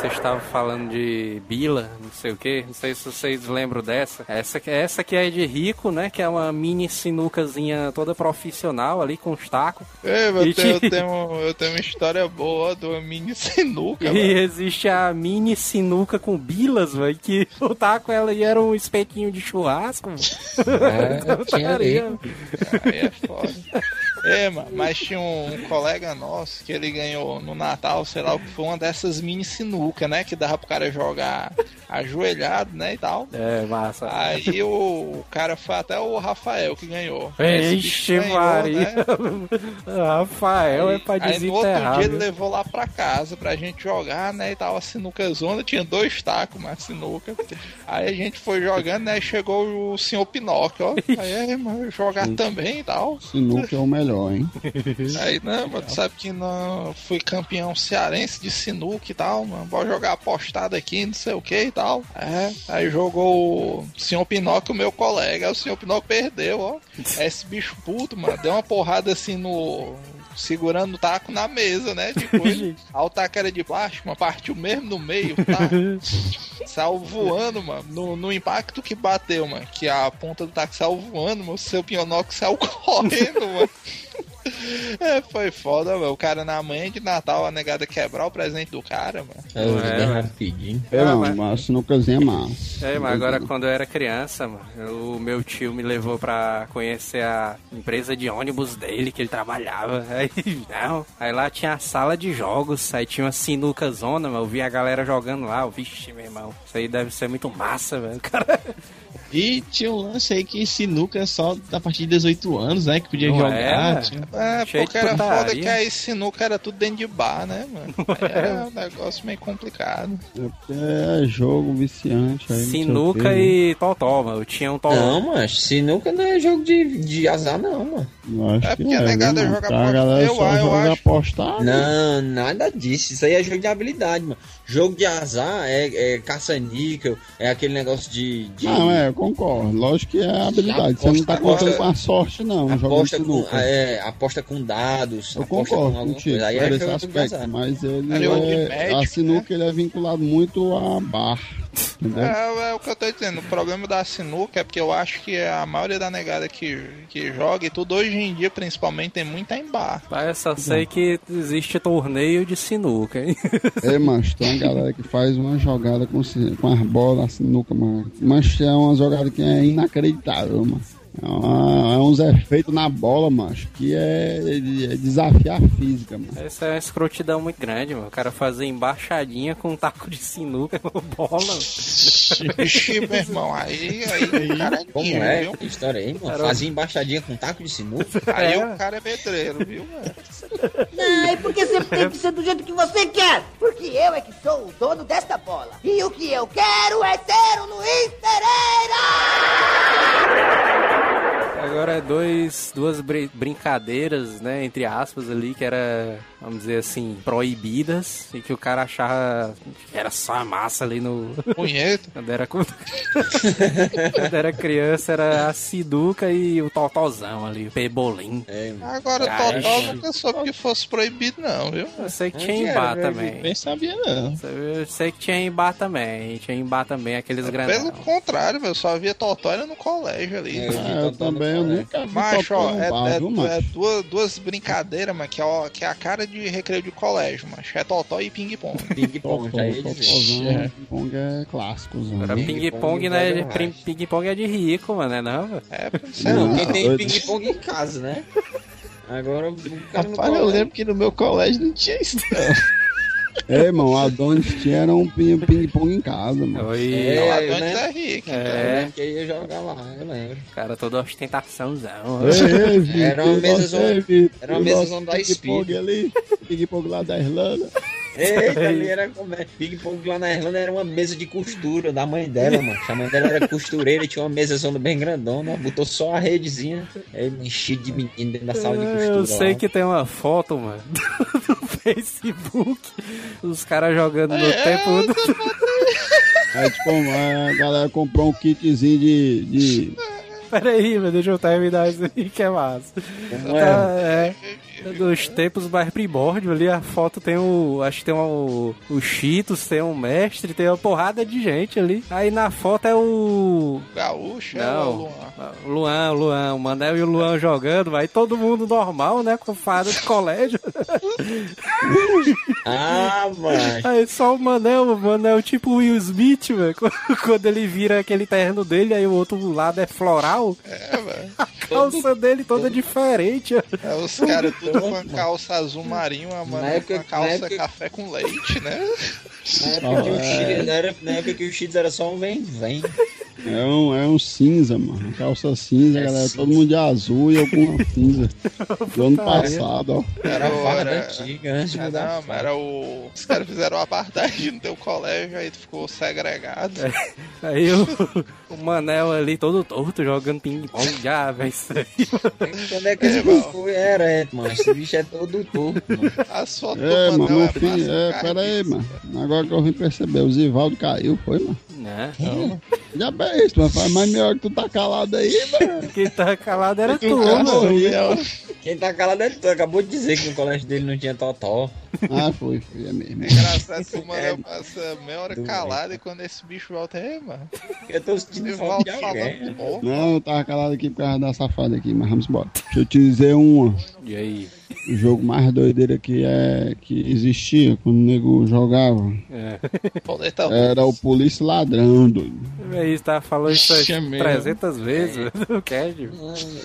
Você estava falando de Bila, não sei o que, não sei se vocês lembram dessa. Essa, que- essa que é de rico, né? Que é uma mini sinucazinha toda profissional ali com os tacos.
É, mas eu, tenho, eu,
tinha-
tenho, eu tenho uma história boa de uma mini sinuca,
E
mano.
existe a mini sinuca com bilas, velho, que o taco ela era um espetinho de churrasco. mano.
É, tinha (laughs) ali.
Aí é foda. É, mano, mas tinha um, um colega nosso que ele ganhou no Natal, sei lá o que foi, uma dessas mini sinuca, né? Que dava pro cara jogar ajoelhado, né? E tal.
É, massa.
Aí o, o cara foi até o Rafael que ganhou.
Ixi,
ganhou,
Maria.
né? (laughs)
Rafael é pra
Aí no outro
desenterrar.
dia ele levou lá pra casa pra gente jogar, né? E tava a sinuca zona, tinha dois tacos, mas sinuca. Aí a gente foi jogando, né? E chegou o senhor Pinóquio, ó. Aí, é, mano, jogar também e tal.
Sinuca é o melhor, hein? (laughs)
Aí, não, mas tu sabe que não fui campeão cearense de sinuca e tal, mano. Bora jogar apostado aqui, não sei o que e tal. É, aí jogou o senhor Pinóquio, meu colega. Aí o senhor Pinóquio perdeu, ó. Aí esse bicho puto, mano, deu uma porrada assim no. Segurando o taco na mesa, né? (laughs) De coisa. Aí o taco era de plástico, mas partiu mesmo no meio, tá? (laughs) Saiu voando, mano. No, no impacto que bateu, mano. Que a ponta do taco saiu voando, mano. O seu Pinóquio saiu (laughs) correndo, mano. (laughs) É, foi foda, mano. O cara na manhã de Natal, a negada quebrar o presente do cara, mano.
Eu
É, mano.
rapidinho.
É, não,
mas-
mas sinucazinha é massa.
É, mas agora quando eu era criança, mano, o meu tio me levou pra conhecer a empresa de ônibus dele que ele trabalhava. (laughs) Aí, não. Aí lá tinha a sala de jogos, aí tinha uma sinuca zona, mano. Eu vi a galera jogando lá. Eu, Vixe, meu irmão, isso aí deve ser muito massa, velho. (laughs) Cara,
E tinha um lance aí que sinuca é só a partir de 18 anos, né? Que podia
Não
jogar.
é?
tinha-
É, porque era foda
putaria.
que aí sinuca era tudo dentro de bar, né, mano? (laughs) É um negócio meio complicado.
É jogo viciante. Aí,
sinuca
né?
e totó, mano. Eu tinha um totó.
Não, mas sinuca não é jogo de, de azar, não, mano.
Acho
É
que
porque a
é,
negada joga
mano? A
aposta-
galera
eu-
só
eu
joga
acho-
apostado.
Não, nada disso. Isso aí é jogo de habilidade, mano. Jogo de azar é, é caça-níquel, é aquele negócio de. de
Não, é, concordo. Lógico que é habilidade. Você não tá
Aposta-
contando com a sorte, não.
Aposta com,
sinuca.
é, aposta com dados,
Eu
aposta com
concordo
alguma
contigo
coisa. Aí é
esse aspecto, mas ele
É
é,
médico,
a sinuca ele é vinculado muito a bar?
É, é o que eu tô dizendo. O problema da sinuca é porque eu acho que a maioria da negada que, que joga e tudo hoje em dia, principalmente, tem muita em bar.
Mas eu só sei que existe torneio de sinuca, hein? (laughs)
É, mas tem uma galera que faz uma jogada com, com as bolas, a sinuca, mano. Mas é uma jogada que é inacreditável, mano. É, uma- é uns efeitos na bola, macho, que é, é desafiar a física, mano.
Essa é uma escrotidão muito grande, mano. O cara fazer embaixadinha com um taco de sinuca uma bola.
Ixi, meu irmão, aí, aí cara é
Como é?
viu?
Que história aí, mano? Fazia embaixadinha com taco de sinuca? (laughs)
Aí
É.
o cara é pedreiro, viu? mano?
Não, e porque sempre tem que ser do jeito que você quer? Porque eu é que sou o dono desta bola. E o que eu quero é ser o Luiz Pereira!
Agora é dois, duas brin- brincadeiras, né, entre aspas ali, que era, vamos dizer assim, proibidas e que o cara achava que era só massa ali no... (laughs)
Punheta. (laughs)
Quando era, (laughs) quando era criança era a sinuca e o totozão ali, o pebolim.
É,
Agora,
Cara,
Totó nunca soube que fosse proibido, não, viu?
Eu sei que tinha em bar também.
Nem sabia, não.
Eu sei que tinha em bar também. Tinha em bar também aqueles
Pelo
grandão.
contrário, velho, eu só via Totó era no colégio ali.
É,
Ah, eu também, eu nunca vi
Macho, ó, é,
bar,
é-
viu,
é duas, duas brincadeiras, mano, que é, ó, que é a cara de recreio de colégio, macho. É Totó e ping-pong. (laughs)
Ping-pong, já ia dizer.
Totozão, ping-pong é clássicozão.
Agora
viu?
ping-pong,
Ping-pong
né?
é
de-
demais.
Ping-pong é de rico, mano, né? Não, velho?
É,
Não, quem tem ping-pong em casa, né? Agora o cara
Rapaz, eu lembro que no meu colégio não tinha isso, não. (laughs)
É, irmão, a dona tinha um ping- ping-pong em casa, mano.
Oi.
É, eu
Adonis
lembro.
é rico.
Eu
É,
lembro que ia jogar lá, eu lembro.
cara, toda ostentaçãozão.
Ei, ei, Vitor,
Era uma mesa zona- era uma mesa zona da
Ping-pong
Speed.
ali, ping-pong lá da Irlanda.
Eita, ali era como é. Ping-pong lá na Irlanda era uma mesa de costura da mãe dela, mano. A mãe dela era costureira e tinha uma mesa zona bem grandona. Botou só a redezinha. Aí enchi de menino dentro da sala de costura.
Eu sei
lá.
que tem uma foto, mano, (laughs) do Facebook, os caras jogando no
É,
tempo.
Aí, tipo, a galera comprou um kitzinho de. de...
Peraí, mas deixa eu terminar isso aí que é massa.
Como é?
Tá, é, dos tempos mais primórdios ali, a foto tem o. Acho que tem o, o Cheetos, tem um mestre, tem uma porrada de gente ali. Aí na foto é o.
Gaúcho, é o
Não,
Luan.
o Luan, o Luan, o Manel e o Luan jogando, vai todo mundo normal, né? Com farda de colégio. (laughs)
Ah, mano.
Aí só o Manel, o Manel tipo o Will Smith, velho. (laughs) Quando ele vira aquele terno dele, aí o outro lado é floral.
É, velho.
A calça dele toda diferente.
É, os caras tudo com a calça azul marinho, a mano
Na época-
com a calça
época-
café com leite, né?
Na época, que o Cheetos era, na época que o Cheetos era só um vem-vem.
É um, é um cinza, mano. Calça cinza,
É
galera.
cinza.
Todo mundo de azul e eu com uma cinza. (laughs) Do ano passado, ó.
Era a farda
era-
antiga, antes de
É,
mudar.
não, mas era o. Os caras fizeram uma apartheid no teu colégio, aí tu ficou segregado.
Aí o, o Manel ali todo torto jogando ping-pong. Já, velho, isso aí.
Quando é que esse
mano.
foi? Era, é, mano. Esse bicho é todo torto, mano.
As fotos
É, mano, no fim,
massa,
é,
cara,
pera aí, mano. Agora que eu vim perceber, o Zivaldo caiu, foi, mano?
Né?
Já bem isso, mas faz mais melhor que tu tá calado aí, mano.
Quem tava calado era tu,
Ah,
mano.
Gabriel.
Quem tá calado é tu. Acabou de dizer que no colégio dele não tinha totó.
Ah, foi, foi, é mesmo.
É engraçado que o Manel
É.
passa meia hora calado e quando esse bicho volta, é, mano.
Eu tô sentindo falta de alguém.
Não, eu tava calado aqui por causa da safada aqui, mas vamos embora. Deixa eu te dizer uma.
E aí?
O jogo mais doideira que, é, que existia quando o nego jogava
É.
Poleta
era o Polícia Ladrão, doido.
Aí você tava falando isso
Ixi, é mesmo.
300 vezes (laughs) no cast.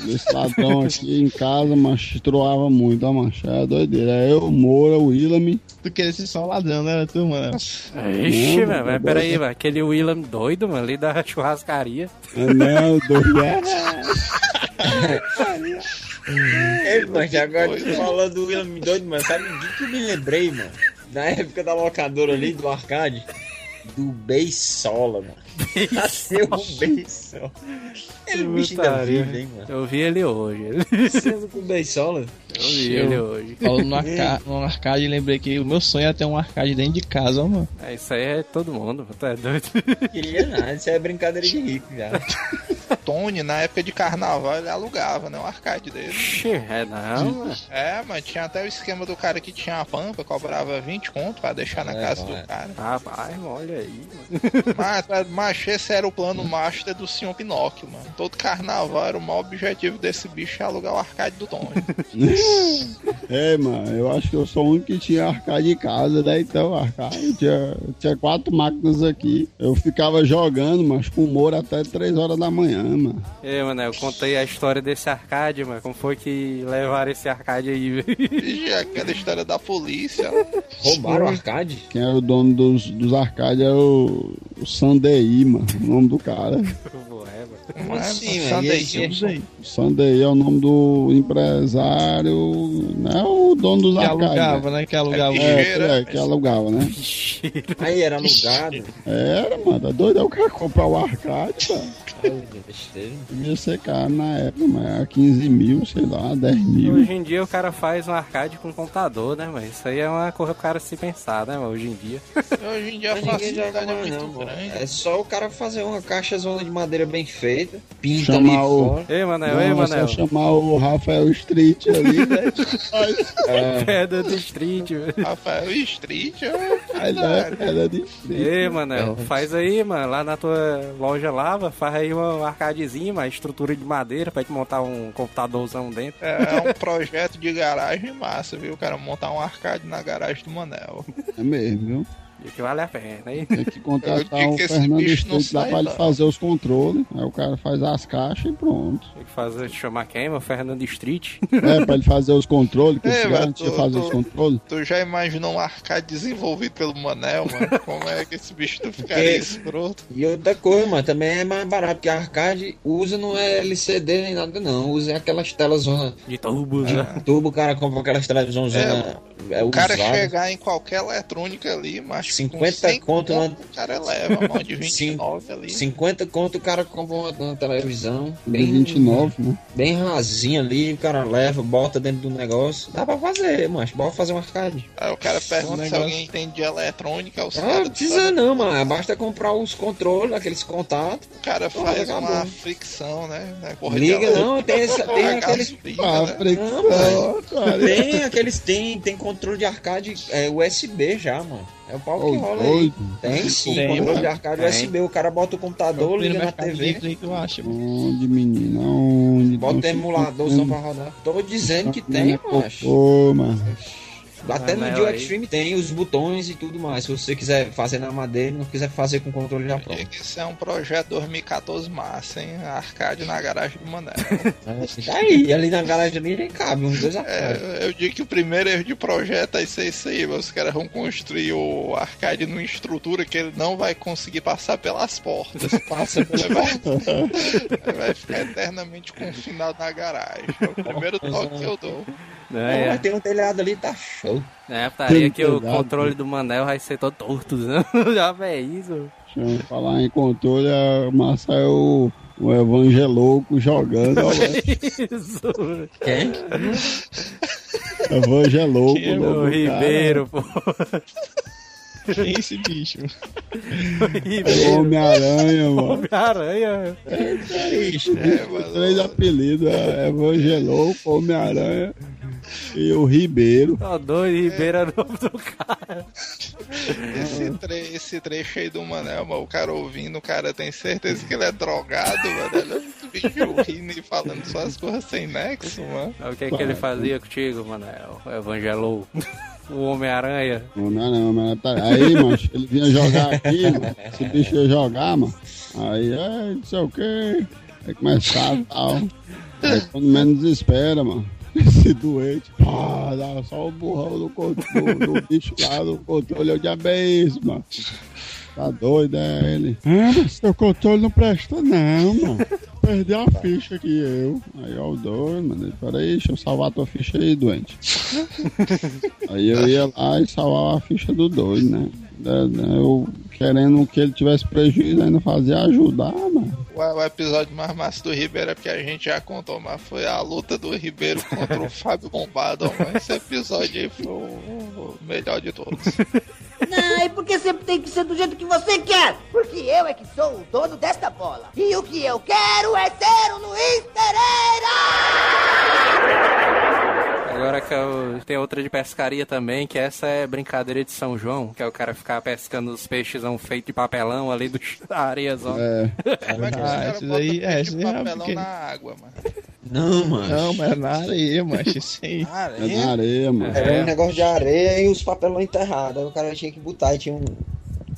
Esse ladrão aqui em casa, mas troava muito, ó, macho. É doideira. É eu, Moura, o Willam.
Tu queria ser só ladrão, né, era tu, mano?
Ixi,
Não,
mano, mas peraí, mano. Aquele William doido, mano, ali da churrascaria.
É, não, doido. (laughs) É.
Ei, mano, agora tu falando do William doido, mano. Sabe de que eu me lembrei, mano? Na época da locadora ali, do arcade. Do Beisola, mano. Nasceu o Beisola. Ele bicho ainda vive, hein, mano.
Eu vi ele hoje.
Sendo com o Beisola.
Eu
vi ele hoje.
Falando no, arca (laughs) no arcade, lembrei que o meu sonho é ter um arcade dentro de casa, ó, mano.
É, isso aí é todo mundo, tu é doido.
Queria nada, isso é brincadeira de rico já. (laughs)
Tony, na época de carnaval, ele alugava, né? O arcade dele.
Ixi, é não, mano.
É, mas tinha até o esquema do cara que tinha a pampa, cobrava 20 conto pra deixar na
É,
casa
vai.
do cara.
Rapaz, olha aí,
Mas, mas esse era o plano master do senhor Pinóquio, mano. Todo carnaval era o maior objetivo desse bicho é alugar o arcade do Tony. (laughs)
É, mano, eu acho que eu sou o único que tinha arcade em casa, né? Então, arcade, tinha, tinha quatro máquinas aqui. Eu ficava jogando, mas com humor até 3 horas da manhã, mano.
E, mano, eu contei a história desse arcade, mano. Como foi que levaram esse arcade aí, velho?
Aquela história da polícia.
Roubaram o arcade?
Quem era o dono dos, dos arcades é o, o Sandei, mano, o nome do cara.
Como assim, velho?
Isso aí.
O Sandei é o nome do empresário, não é o dono dos
Que
arcades.
alugava, né? Que alugava.
É, é, que alugava, né?
Aí era alugado.
Era, mano, tá doido? É o cara comprar o arcade, mano.
Besteira.
Devia ser caro na época, mas era 15 mil, sei lá, 10 mil.
Hoje em dia o cara faz um arcade com computador, né, mano? Isso aí é uma coisa pro cara se pensar, né, mano? Hoje em dia.
Hoje em dia a
Mas ninguém
facilidade
joga
é muito
não,
grande.
É só o cara fazer uma caixa zona de madeira bem feita, pinta ali
Chamar o-
fora.
Ei, Manel, ei,
é
Manel.
só chamar o Rafael Street ali, né? (laughs)
É, (laughs)
Pedra do street, velho.
Rafael Street,
Aí né? Era de Street.
Ei, Manel, faz aí, mano, lá na tua loja lava, faz aí um arcadezinho, uma estrutura de madeira pra gente montar um computadorzão dentro.
é um projeto de garagem massa, viu? O cara montar um arcade na garagem do Manel.
É mesmo, viu?
E que vale a pena, hein?
Tem que contratar o
que
Fernando Street lá
sai,
pra ele fazer os controles. Aí o cara faz as caixas e pronto.
Tem que fazer, chamar quem, mano? Fernando Street.
É, pra ele fazer os controles, que
É,
esse cara
tô-
fazer os controles.
Tu já imaginou um arcade desenvolvido pelo Manel, mano? Como é que esse bicho não ficaria escroto?
E outra coisa, mano, também é mais barato, porque a arcade usa não é LCD nem nada, não. Usa aquelas telas zona.
De tubos, né?
Tubo, o cara compra aquelas televisões zona. É,
O cara chegar em qualquer eletrônica ali, mas
50
com 100
conto lá-
o cara leva a mão de (laughs) 29 ali.
50 conto o cara compra uma, uma televisão
Bem
bem,
29, né?
bem rasinha ali, o cara leva, bota dentro do negócio. Dá pra fazer, mas bora fazer um arcade.
Aí o cara pergunta se
negócio-
alguém entende de eletrônica, os
Ah, não precisa não, mano. Basta comprar os controles, aqueles contatos.
O cara
Pô,
faz
acabou.
uma fricção, né? né? Correr
Liga não, tem, essa, (laughs) tem aqueles.
pilhas,
Ah,
né?
fricção,
Não,
cara.
Tem aqueles, tem, tem controle de arcade é, USB já, mano. É o pau que rola aí. Tem sim,
Tem,
controle
mano.
de arcade
Tem.
USB. O cara bota o computador, liga na TV,
aí acho. mano.
Onde, menina? Onde?
bota o
Não
emuladorzão pra rodar. Tô dizendo que tem, macho.
Ô, mano.
Até no
Anel
Dio
aí.
Extreme tem os botões e tudo mais. Se você quiser fazer na madeira, não quiser fazer com controle já pronto.
Isso é um projeto 2014 massa, hein? Arcade na garagem do Manel. (laughs)
Tá aí, ali na garagem ali nem cabe, uns dois arcades.
É, eu digo que o primeiro erro de projeto é ser isso aí, os caras vão construir o arcade numa estrutura que ele não vai conseguir passar pelas portas. (laughs) Passa pela... vai, (laughs) vai ficar eternamente confinado na garagem. É o primeiro toque que eu dou.
É,
Mas tem um telhado ali, tá show.
é, putaria que o controle do Manel vai ser todo torto, né? (laughs) Já é isso.
Deixa eu falar em controle, a massa é o, o Evangelouco jogando. ó, velho. (laughs)
Isso.
Quem?
Evangelouco,
Que é
o nome
O. Ribeiro, pô.
Quem é esse bicho?
É
Ribeiro.
Homem-Aranha, mano.
Homem-Aranha.
É, mano,
Três apelidos, é Evangelouco, Homem-Aranha e o Ribeiro.
Ó, doido, Ribeiro é o nome do cara.
esse, tre esse trecho aí do Manel, mano, o cara ouvindo, o cara tem certeza que ele é drogado, mano. Bicho (laughs) rindo e falando só as coisas sem nexo, mano.
O que, que ele fazia contigo, Manel? O Evangelou. O Homem-Aranha.
Homem-Aranha, Homem-Aranha tá- Aí, mano, ele vinha jogar aqui, mano. Esse bicho ia jogar, mano. Aí, é, não sei o que. Aí começava e tal. Aí quando menos espera, mano. Esse doente, pá, dá só o burrão do, co- do, bicho lá do controle. Eu diabo é isso, mano. Tá doido, é ele. Ah, mas seu controle não presta, não, mano. Perdi a ficha aqui, eu. Aí, ó, o doido, mano. Peraí, deixa eu salvar tua ficha aí, doente. Aí eu ia lá e salvava a ficha do doido, né? Da- da- Eu querendo que ele tivesse prejuízo, ainda fazia ajudar, mano.
O, episódio mais massa do Ribeiro é porque a gente já contou, mas foi a luta do Ribeiro contra o (laughs) Fábio Bombado. Esse episódio aí foi o, o melhor de todos. (laughs)
Não, e porque sempre tem que ser do jeito que você quer? Porque eu é que sou o dono desta bola. E o que eu quero é ser o Luiz Pereira!
Agora que eu... tem outra de pescaria também, que essa é brincadeira de São João, que é o cara ficar pescando os peixes feitos de papelão ali do da areiazão.
É.
Ah, esses aí, é, esses aí é
papelão
porque...
na água, mano.
Não, mano.
Não, mas é na areia, macho, isso aí. (laughs)
É na areia, mano.
Era um negócio de areia e os papelão enterrados. Aí o cara tinha que botar e tinha um,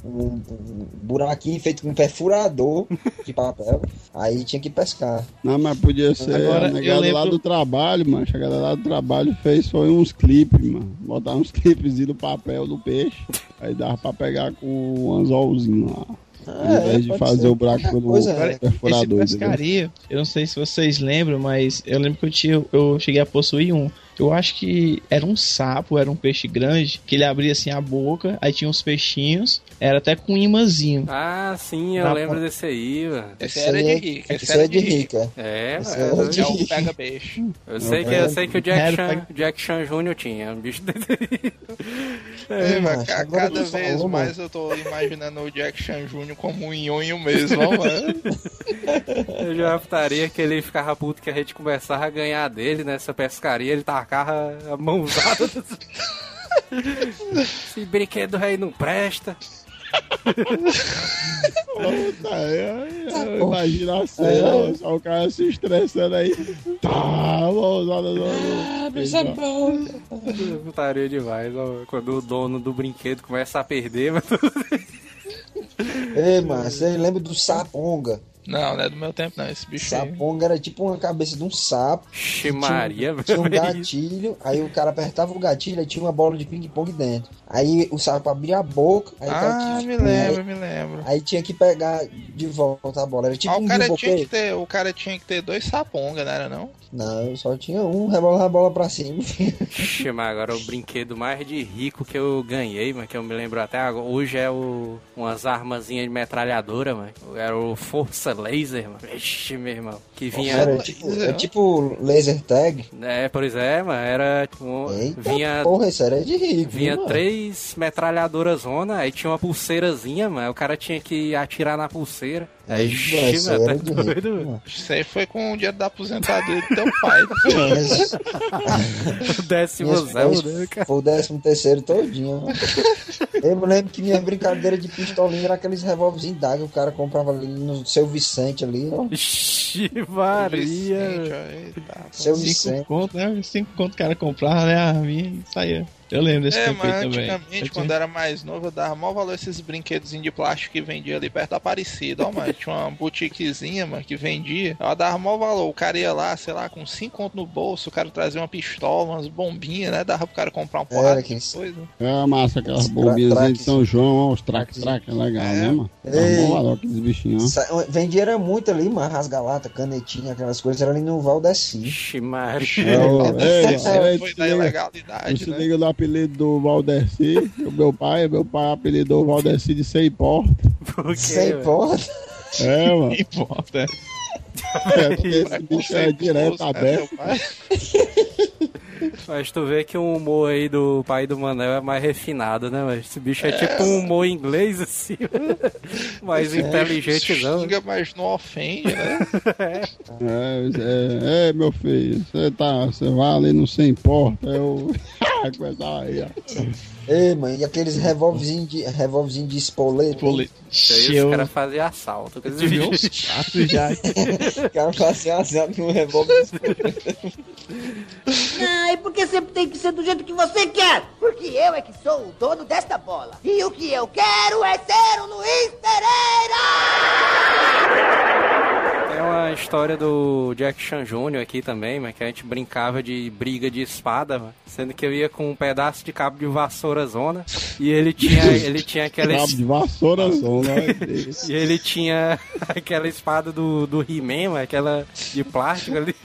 um, um buraquinho feito com um perfurador de papel. Aí tinha que pescar.
Não, mas podia ser
Agora,
a negada
lembro-
lá do trabalho, mano. A galera lá do trabalho fez foi uns clipes, mano. Botar uns (laughs) clipes no papel do peixe. Aí dava pra pegar com um anzolzinho lá. Ao invés de fazer
ser
o buraco do
coisa,
Agora,
perfurador.
esse
entendeu?
pescaria, eu não sei se vocês lembram, mas eu lembro que eu, tinha, eu cheguei a possuir um. Eu acho que era um sapo, era um peixe grande, que ele abria assim a boca, aí tinha uns peixinhos, era até com um imãzinho.
Ah, sim, eu lembro
pra-
desse aí, mano.
Esse
Esse
era
aí
de
é-
rico. Esse
Esse
era
é de rica.
É,
Esse
mano.
é de
É
rica.
pega peixe.
Eu sei que, eu sei que o Jack Chan, Jack Chan Jr. tinha um bicho (laughs) desse aí.
É,
agora
cada vez
falou,
mais eu tô imaginando o Jack Chan Jr. como um nhonho mesmo, ó, mano. (laughs)
Eu já putaria que ele ficava puto que a gente começava a ganhar dele nessa pescaria, ele tacava a mãozada. (laughs) Esse brinquedo aí não presta.
Puta, eu- eu Imagina a cena, só o cara se estressando aí. Tá, mãozada
Ah,
no.
Putaria demais, ó, quando o dono do brinquedo começa a perder. Mas...
Ei, mano, você lembra do saponga?
Não, não é do meu tempo, não. Esse bicho aí.
Saponga era tipo uma cabeça de um sapo.
Ixi, Maria,
Tinha um gatilho, aí o cara apertava o gatilho e tinha uma bola de ping-pong dentro. Aí o sapo abria a boca, aí,
Ah,
tinha-
me lembro, me lembro.
aí tinha que pegar de volta a bola. Era tipo
Ah,
um
o, cara tinha que ter, o cara tinha que ter dois saponga, não era não?
Não, eu só tinha um, rebolava a bola pra cima. (laughs)
Mas agora o brinquedo mais de rico que eu ganhei, mas que eu me lembro até agora, hoje é o umas armazinhas de metralhadora, mano. Era o Força Laser, mano. Ixi, meu irmão. Que vinha.
Era tipo, é tipo laser tag.
É, pois é, mano. Era. Um,
Eita,
vinha.
porra, isso era de rico.
Vinha
mano?
três metralhadoras zona, aí tinha uma pulseirazinha, mano. O cara tinha que atirar na pulseira. Aí,
Aí,
ixi,
isso
mano, tá doido.
Isso aí foi com o dinheiro da aposentadoria do teu pai. né? (laughs)
Mas- (laughs)
O décimo zero, né, cara?
Foi o décimo terceiro todinho. mano. Eu me lembro que minha brincadeira de pistolinha era aqueles revólverzinhos d'água que o cara comprava ali no seu Vicente ali, ó.
Ixi,
Vicente,
Maria.
ó, eita, pô.
Seu
Cinco
Vicente.
conto, né? Cinco conto o cara comprava, né? A arminha e saía. Eu lembro desse
É,
tempo
mas
aí também.
antigamente, quando era mais novo, eu dava maior valor a esses brinquedos de plástico que vendia ali perto da Aparecida. Ó, mano, tinha uma boutiquezinha, mano, que vendia. Ela dava maior valor. O cara ia lá, sei lá, com 5 conto no bolso, o cara trazia uma pistola, umas bombinhas, né? Dava pro cara comprar um porrada
Era
de
aqueles-
coisa.
É massa, aquelas
Os
bombinhas de São João, ó, os traques, traques, é legal, né, mano?
Ei.
bom valor aqueles bichinhos.
Sa- Vendia era muito ali, mano. Rasgalata, canetinha, aquelas coisas. Era ali no Valdeci.
Ixi, Maria.
É, ei,
foi
se
da
liga-
ilegalidade,
Se
né?
liga no apelido do Valdeci, o meu pai, meu pai apelidou o Valdeci de Sem Porta.
Por quê,
Sem
velho?
porta.
É, (laughs) mano.
Não importa.
É, porque esse bicho é direto aberto.
Mas tu vê que o humor aí do pai do Manel é mais refinado, né? Mas esse bicho é, tipo um humor inglês, assim. (laughs) mais inteligente, não.
Xinga, mas não ofende, né? (laughs)
É, é, é, meu filho, você tá, você vai ali no Sem Porta, eu. (laughs) Começar aí, ó.
Ei, mano, e aqueles revólverzinhos de, revólverzinho de espoleta.
Pole...
Isso aí (laughs) os caras faziam assalto. esses
Tu viu quatro já.
O cara fazia assalto com um revólver de espoleta.
Não, e porque sempre tem que ser do jeito que você quer? Porque eu é que sou o dono desta bola. E o que eu quero é ser o Luiz Pereira!
Tem uma história do Jack Chan Jr. aqui também, mas que a gente brincava de briga de espada, mano. Sendo que eu ia com um pedaço de cabo de vassoura zona e ele tinha, ele tinha aquela
Cabo de vassoura zona, (laughs)
E ele tinha (laughs) aquela espada do, do He-Man, aquela de plástico ali.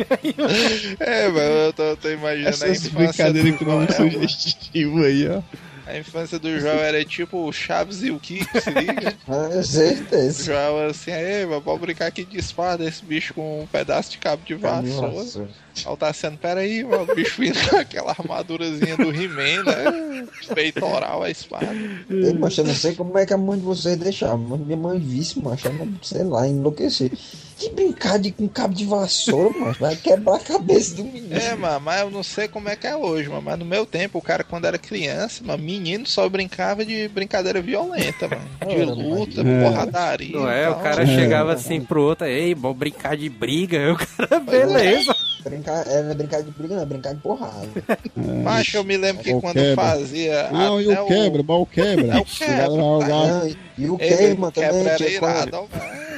É, mano, eu tô, tô imaginando a
Essas
infância
brincadeiras
do
com nome
Noel, mano.
sugestivo aí, ó.
A infância do Joel era tipo o Chaves e o Kiko, se liga? (laughs)
Ah,
O
certeza.
Joel assim, aí, vamos brincar aqui de espada esse bicho com um pedaço de cabo de vassoura. Aí o Tassiano, peraí, mano, o bicho vindo com (laughs) aquela armadurazinha do He-Man, né? Peitoral, a espada.
Eu, macho, eu não sei como é que a mãe de vocês deixava. Minha mãe visse, macho, sei lá, enlouquecer. Que brincar de, com cabo de vassoura, macho, vai quebrar a cabeça do menino.
É, mano, mas eu não sei como é que é hoje, mano. Mas no meu tempo, o cara, quando era criança, mano, menino só brincava de brincadeira violenta, mano. (laughs) De luta,
É.
porradaria.
Não é? O
então.
cara chegava assim pro outro, ei, vamos brincar de briga. Aí (laughs) o cara, beleza.
Brincar, é, não é brincar de briga, não, é brincar de porrada. (laughs)
Mas eu me lembro que
O
quando
quebra.
fazia.
Não, e o quebra, bom quebra.
É o quebra?
Não, e, e o
Ele-
queima
quebra
também,
era
tinha quando, (laughs)
irado.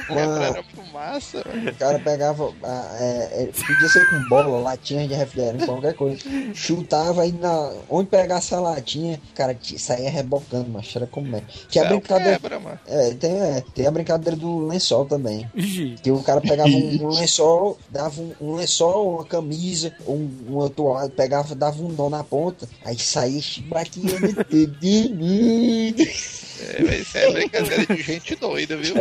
Quebra era fumaça, mano.
O cara pegava, é, é, podia ser com bola, latinha de refrigerante, qualquer coisa. Chutava aí na. Onde pegasse a latinha, cara, saía rebocando, mas era como é. Tinha a
É o
brincadeira.
quebra, mano.
É, tem, é, tem a brincadeira do lençol também. Que o cara pegava um, um lençol, dava um, um lençol, uma camisa, um, uma toalha, pegava, dava um nó na ponta, aí saía batia no dedinho.
É, mas isso é brincadeira de gente doida, viu?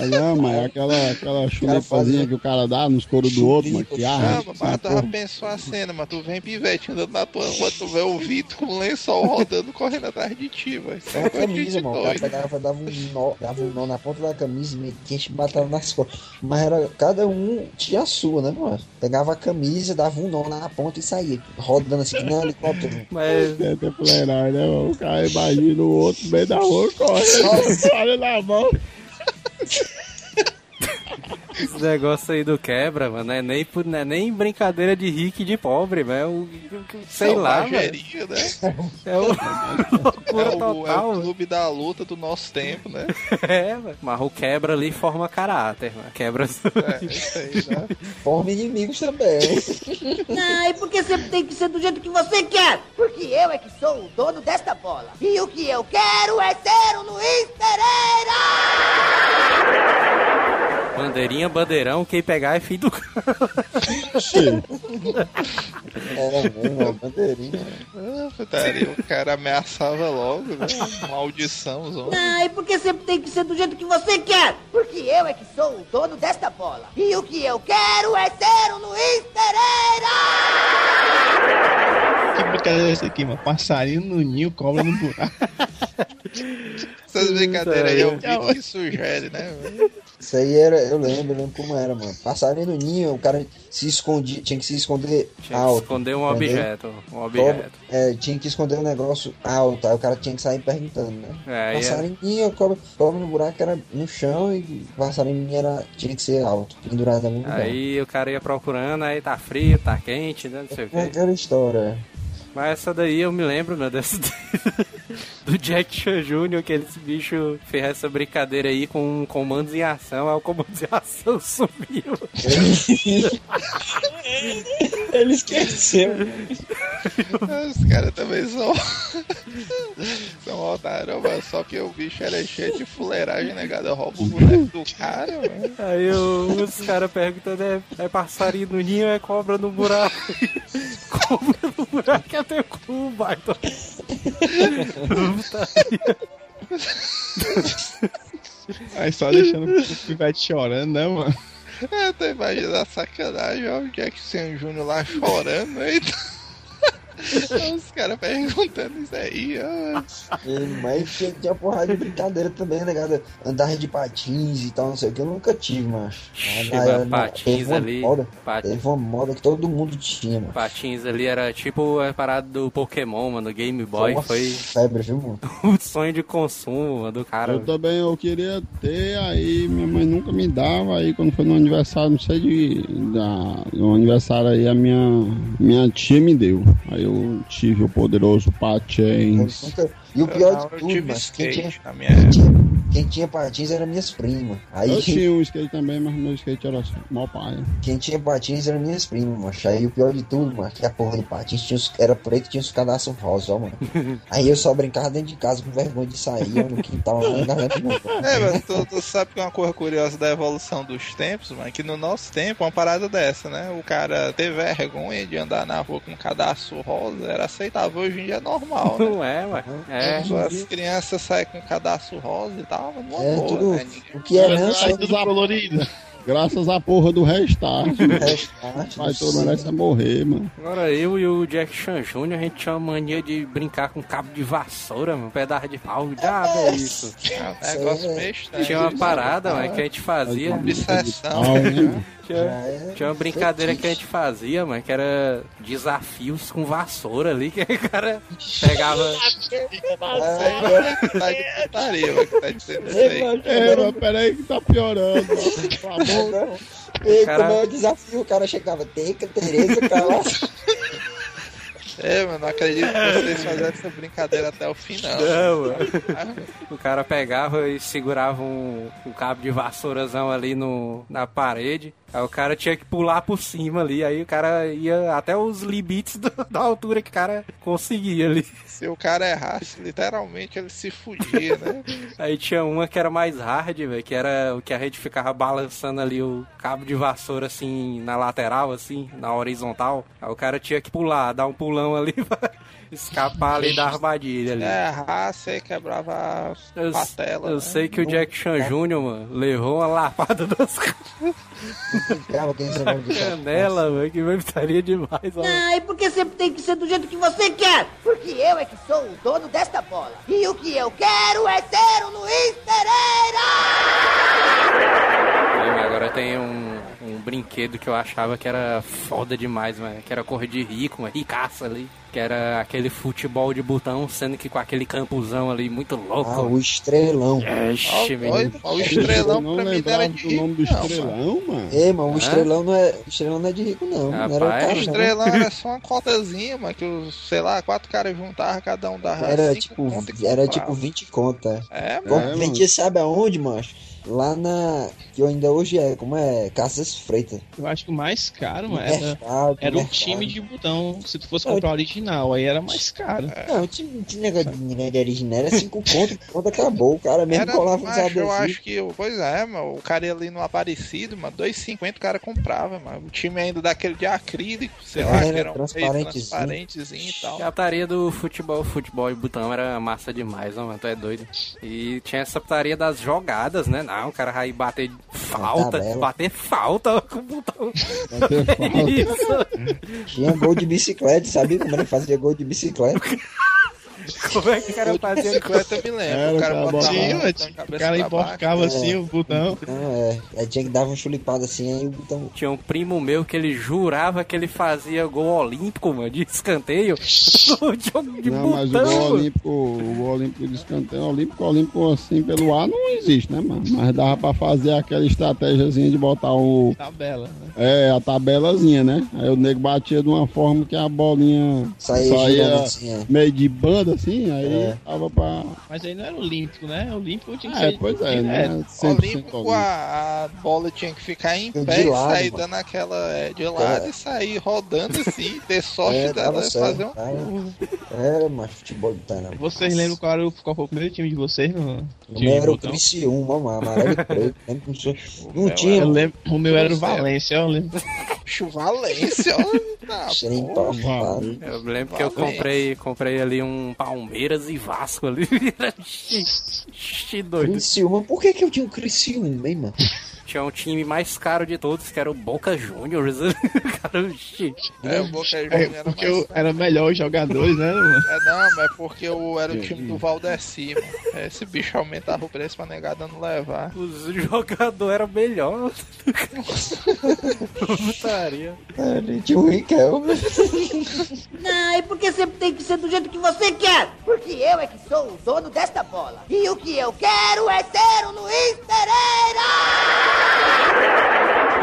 É,
não, mas aquela, aquela chulipazinha que o cara dá nos coros do outro, mano, que
Ah,
arra.
mas tu já pensou a cena, mas tu vem pivete andando na tua rua, tu vê o Vitor com um lençol rodando, correndo atrás de ti. Isso
É
é
uma camisa, mano. O cara pegava, dava um nó, dava um nó na ponta da camisa e metia e batava nas costas. Mas era, cada um tinha a sua, né, mano? Pegava a camisa, dava um nó na ponta e saía, rodando assim, que nem um helicóptero.
Mas
É temporário, né, mano? O cara imagina o outro no meio da rua correndo, olha na mão.
Esse negócio aí do quebra, mano, é nem, não é nem brincadeira de rico e de pobre, velho. É o- Sei lá, velho.
Selvageria, né?
É (laughs) o loucura
É o, é
total.
o clube da luta do nosso tempo, né? (laughs)
É. Mas o quebra ali forma caráter, mano. Quebra.
É, isso aí, né? (laughs)
Forma inimigos também.
E porque sempre tem que ser do jeito que você quer? Porque eu é que sou o dono desta bola. E o que eu quero é ser o Luiz Pereira!
Bandeirinha, bandeirão, quem pegar é filho do cara.
Era mesmo, bandeirinha.
Ah, putaria, o cara ameaçava logo, né? Maldição, zona.
Ah, e porque sempre tem que ser do jeito que você quer? Porque eu é que sou o dono desta bola. E o que eu quero é ser o Luiz Pereira!
Que brincadeira é essa aqui, mano? Passarinho no ninho, cobra no buraco. (laughs)
Essas brincadeiras aí é o vídeo que sugere, né?
Isso aí era, eu lembro, eu lembro como era, mano. Passarinho no ninho, o cara se escondia, tinha que se esconder
Tinha que
alto.
esconder um
entendeu?
objeto. Um
Cobra-
objeto.
é, tinha que esconder um negócio alto, aí o cara tinha que sair perguntando, né?
É, é-
passarinho, cobra, cobra no buraco era no chão e passarinho era, tinha que ser alto, pendurado lugar.
Aí o cara ia procurando, aí tá frio, tá quente, né? Não sei o
É
quê.
aquela história.
Mas essa daí eu me lembro, né? Desse, (laughs) do Jack Chan Jr., que esse bicho fez essa brincadeira aí com comandos em ação, aí o comando em ação (laughs) sumiu.
Ele esqueceu.
Os caras também são. são otários, mano. Só que o bicho era cheio de fuleiragem, negado. Rouba o boneco do cara, mano.
Aí o- os caras perguntando, é, é passarinho no ninho, é cobra no buraco. (laughs) cobra no buraco é teu cu, baita. (laughs) (laughs)
Aí só deixando o pivete chorando, né, mano?
É, tô imaginando a sacanagem, ó. O Jack Chan Jr. lá chorando, né? Os caras perguntando isso aí, ó.
Mas tinha, tinha porrada de brincadeira também, negado. Andar de patins e tal, não sei o que, eu nunca tive,
mas
aí,
patins ali,
Moda,
pat-
Teve uma moda que todo mundo tinha, mano.
Patins ali era tipo a parada do Pokémon, mano, Game Boy.
uma
Foi
febre, viu, mano? (laughs)
o sonho de consumo mano, do cara.
Eu também eu queria ter, aí minha mãe nunca me dava, aí quando foi no aniversário, não sei de. Da, no aniversário aí a minha, minha tia me deu. Aí eu tive o poderoso Patins.
Nunca- E o pior
Não,
de tudo, mas quem tinha, quem, tinha, quem tinha patins eram minhas primas. Aí
Eu tinha um skate também, mas meu skate era assim, mal pai.
quem tinha patins eram minhas primas, macho. Aí o pior de tudo, mano, que a porra do patins tinha os, era preto e tinha os cadastros rosa, ó, mano. (laughs) Aí eu só brincava dentro de casa com vergonha de sair, no quintal, lá na garganta do meu pai.
É, mas tu, tu sabe que é uma coisa curiosa da evolução dos tempos, mano, que no nosso tempo, uma parada dessa, né? O cara ter vergonha de andar na rua com um cadastro rosa era aceitável, hoje em dia é normal, né?
Não é, ué. É.
As crianças saem com cadastro rosa e tal, mas não
É,
boa,
tudo-
né?
o que é não,
Sai tudo colorido. (laughs) Graças à porra do restart.
Restart,
Vai todo merece morrer, mano.
Agora eu e o Jack Chan Jr., a gente tinha uma mania de brincar com cabo de vassoura, mano, um pedaço de pau. Já é isso.
É um negócio meio estranho.
Tinha uma parada, mano, que a gente fazia.
Obsessão.
Tinha, tinha uma brincadeira que a gente fazia, mano, que era desafios com vassoura ali, que o cara pegava.
Tá mano, que tá dizendo isso aí.
É, mas peraí que tá piorando. mano. Favor.
E
Cara-
como é o desafio, o cara chegava, Teca, Tereza, cala.
É, mano, não acredito que vocês fizeram essa brincadeira até o final.
Não, mano. O cara pegava e segurava um, um cabo de vassourazão ali no, na parede. Aí o cara tinha que pular por cima ali. Aí o cara ia até os limites do- (laughs) da altura que o cara conseguia ali.
Se o cara errasse, literalmente ele se fudia, né? (laughs)
Aí tinha uma que era mais hard, velho, que era o que a gente ficava balançando ali o cabo de vassoura assim na lateral, assim, na horizontal. Aí o cara tinha que pular, dar um pulão ali (laughs) pra escapar ali da armadilha ali.
É, errasse aí quebrava
Eu,
a patela.
eu
né?
sei que o Jack Chan Jr., mano, levou uma lapada (laughs)
de
canela, mano, que putaria demais, ó.
Ah, e por que sempre tem que ser do jeito que você quer? Porque eu é que sou o dono desta bola. E o que eu quero é ser o Luiz Pereira!
Agora tem um brinquedo que eu achava que era foda demais, mano. Que era cor de rico, mano. Ricaça ali. Que era aquele futebol de botão, sendo que com aquele campuzão ali muito louco.
Ah, o estrelão.
Ixi,
Ó,
menino.
o estrelão
não
pra mim não era de
do nome do
rico, não,
estrelão, mano.
Ei, mano, o
Hã?
estrelão não é, o estrelão não é de rico, não. não era o
Rapaz,
cara,
O
não.
estrelão era só uma cotazinha, mano, que os, sei lá, quatro caras juntavam, cada um dava
Era tipo,
e
era
comprava.
tipo 20 contas.
É,
Como
mano.
vendia, sabe aonde, macho? Lá na. Que ainda hoje é, como é? Casas Freitas.
Eu acho que o mais caro, mano,
No
era,
mercado,
era um time de botão. Se tu fosse comprar o original, aí era mais caro.
Não, tinha, tinha negócio de negócio de original, era 5 conto, (laughs) quando acabou. O cara mesmo
Era,
colava uns
macho, eu
adesivos.
acho que, pois é, mano, o cara ali no Aparecido, mano, 2,50 o cara comprava, mano. O time ainda daquele de acrílico, sei lá,
Era
que era um
transparentezinho.
transparentezinho e tal.
A putaria do futebol, futebol e botão era massa demais, mano, tu é doido. E tinha essa putaria das jogadas, né? Não, o cara vai bater falta, bater falta (laughs) com o botão.
Bater (laughs) falta.
Isso.
Tinha gol de bicicleta, sabia como era que fazia gol de bicicleta? (laughs) (laughs)
Como é que o cara fazia?
Bicicleta eu me o cara
cara,
botava
Sim,
a
Sim,
mão
mas
na
o cara emborcava assim o botão.
É. Aí tinha que dar uma chulipada assim, aí o botão.
Tinha um primo meu que ele jurava que ele fazia gol olímpico, mano, de escanteio (laughs) jogo de
Não, mas o gol olímpico, o gol olímpico de escanteio, olímpico, olímpico assim pelo ar não existe, né, mano? Mas dava pra fazer aquela estratégiazinha de botar o.
Tabela, né?
É, a tabelazinha, né? Aí o nego batia de uma forma que a bolinha
Saía assim, é.
meio de banda assim, aí
É.
tava pra.
Mas aí não era olímpico, né? Olímpico tinha que
É,
ser.
pois é, né? 100%
Olímpico, a, a bola tinha que ficar em
De
pé e
lado,
sair
mano.
dando aquela é, de lado
É.
e sair rodando assim, ter sorte
É,
dela
certo,
fazer um.
Era, mas futebol de não.
Vocês lembram qual, era o, qual foi o primeiro time de vocês no
O
time
meu era o? Criciúma, mano, amarelo e (laughs) preto. Não, tinha- não
meu
tinha.
Eu lembro, o meu era o
é-
Valência, eu lembro.
Torrado.
Eu lembro que eu comprei, comprei ali um Palmeiras e Vasco ali. (laughs) Xi doido.
Criciúma, por que que eu tinha o Criciúma, hein, mano?
Tinha um time mais caro de todos, que era o Boca Juniors. (laughs) cara.
É, o Boca
É,
Juniors era
porque
mais
eu era melhor os jogadores, né, mano?
É, não, mas é porque eu era o time do Valdeci, mano. Esse bicho aumentava o preço pra negada não levar.
Os jogadores eram melhores. (laughs) Putaria.
É, tinha o Riquelme.
Ah, e por que sempre tem que ser do jeito que você quer? Porque eu é que sou o dono desta bola. E o que eu quero é ser o Luiz Pereira!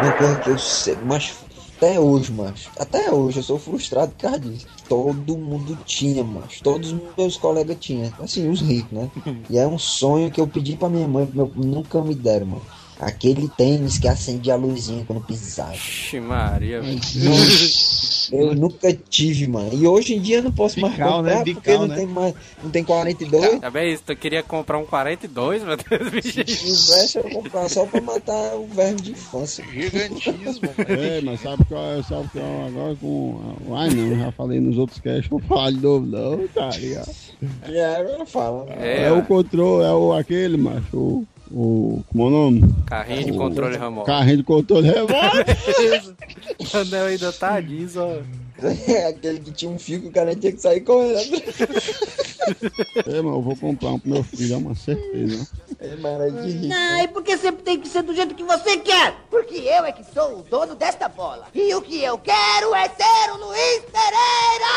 Uma coisa que eu sei, mas até hoje, macho. Até hoje eu sou frustrado por causa disso. Todo mundo tinha, macho. Todos os meus colegas tinham. Assim, os ricos, né? (laughs) E é um sonho que eu pedi pra minha mãe, meu, nunca me deram, mano. Aquele tênis que acende a luzinha quando pisava.
Vixe, Maria, velho. (laughs)
Eu nunca tive, mano. E hoje em dia eu não posso mais
Bical,
comprar
né?
porque
Bical,
não
né?
tem mais. Não tem 42.
Tá bem isso, tu queria comprar um 42, meu Deus, bicho.
E o resto eu vou comprar só pra matar o verme de infância.
Gigantismo, (laughs)
É, mas sabe que eu, sabe que eu agora com. Ai não, eu já falei nos outros casts, falar de novo, não, tá ligado?
É, agora fala.
É,
É, o controle, é o aquele, macho, o. como é o nome?
Carrinho de
O
controle remoto.
Carrinho de controle remoto. (laughs)
O anel ainda tá disso, ó.
É aquele que tinha um fio que o cara tinha que sair correndo. (laughs)
é, mas eu vou comprar um pro meu filho, é uma certeza.
É, mas era de rico.
Ah, e por que sempre tem que ser do jeito que você quer? Porque eu é que sou o dono desta bola. E o que eu quero é ser o Luiz Pereira!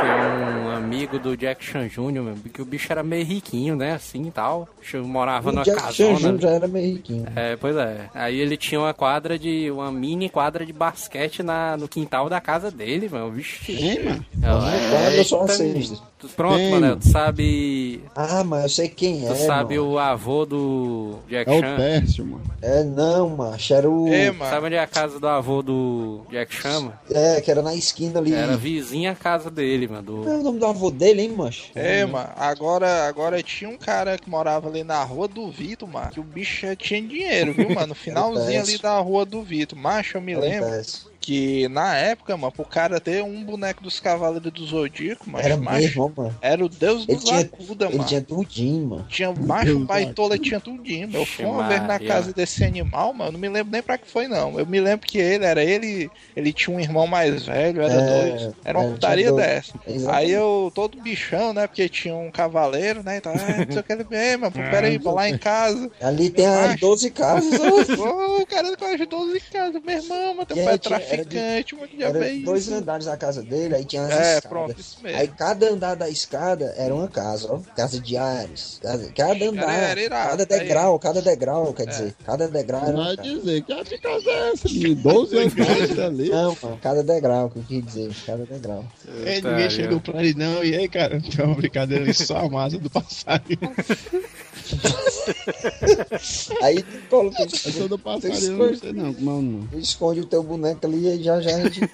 Tinha um amigo do Jack Chan Jr., meu, que o bicho era meio riquinho, né, assim e tal. O bicho morava
O
numa
Jack Chan. Jr. já era meio riquinho.
É, pois é. Aí ele tinha uma quadra de. uma mini quadra de basquete na, no quintal da casa dele, mano. Vixe.
Tem, mano.
quadra eu só
Eita,
assisto.
Tu- Pronto, mano. Tu sabe.
Ah, mas eu sei quem é.
Tu sabe
mano.
o avô do Jack
É o
Chan?
Tércio, mano.
É, não, macho. Era o.
É, mano.
Sabe onde é a casa do avô do Jack Chan, mano?
É, que era na esquina ali.
Era vizinha a casa dele, mano. do-
Qual é o nome do avô dele, hein, macho?
É, mano, agora, agora tinha um cara que morava ali na rua do Vitor, mano, que o bicho tinha dinheiro, viu, mano? No (laughs) finalzinho ali da rua do Vitor. Macho, eu me lembro
Acontece.
Que na época, mano, pro cara ter um boneco dos Cavaleiros do Zodíaco, mano,
Era
macho,
mesmo, mano.
era o deus
Ele
dos
tinha-
acuda,
Ele
mano.
tinha tudinho, mano.
Tinha macho,
Deus
baitola, tinha tudinho. Eu fui uma vez na casa desse animal, mano. Não me lembro nem pra que foi, não. Eu me lembro que ele era ele, ele tinha um irmão mais velho, era
É,
dois. Era uma
é,
putaria dessa.
Exatamente.
Aí eu, todo bichão, né? Porque tinha um cavaleiro, né? Então, ah, não sei o que ele bem, mano. Peraí, vou lá em casa.
Ali tem as
Macho.
12 casas. (laughs)
o cara com as 12 casas, meu irmão, mano. Tem
E
um
aí de-
traficante, mano. Já
Era dois
isso.
andares na casa dele, aí tinha as
É,
escadas.
pronto, isso mesmo.
Aí cada andar da escada era uma casa, ó. Casa de Ares. Casa, cada andar.
era irado,
cada
aí-
degrau, cada degrau, quer dizer. Cada degrau era uma
Vai
casa.
dizer que a de casa é essa, de 12 (laughs) anos ali.
Não, mano, cada degrau, que eu quis dizer. Cada degrau.
Aí
Tá,
ninguém chegou pra ele, não. E aí, cara, (laughs) tem uma brincadeira ali, só a massa do passarinho. (laughs) (laughs)
Aí tu coloca.
Eu sou do
tu
passarinho, eu não
esconde,
sei não, como é o nome.
esconde o teu boneco ali e já já a gente. (laughs)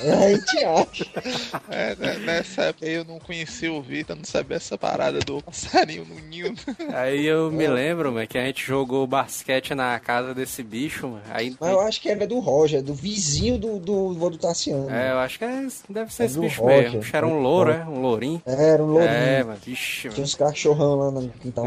a gente acha.
É, né, nessa época eu não conhecia o Vitor, não sabia essa parada do passarinho no ninho.
Aí eu (laughs) me lembro, mano, que a gente jogou basquete na casa desse bicho, mano. Aí.
Mas eu acho que era do Roger, do vizinho do, do do Tassiano.
É, eu acho que é, deve ser
É
esse
do
bicho
Roger,
mesmo. Bicho era
é
um louro, é? Um lourinho.
Era um lourinho.
É, mano, vixe,
Tinha
mano.
uns cachorrão lá no quintal.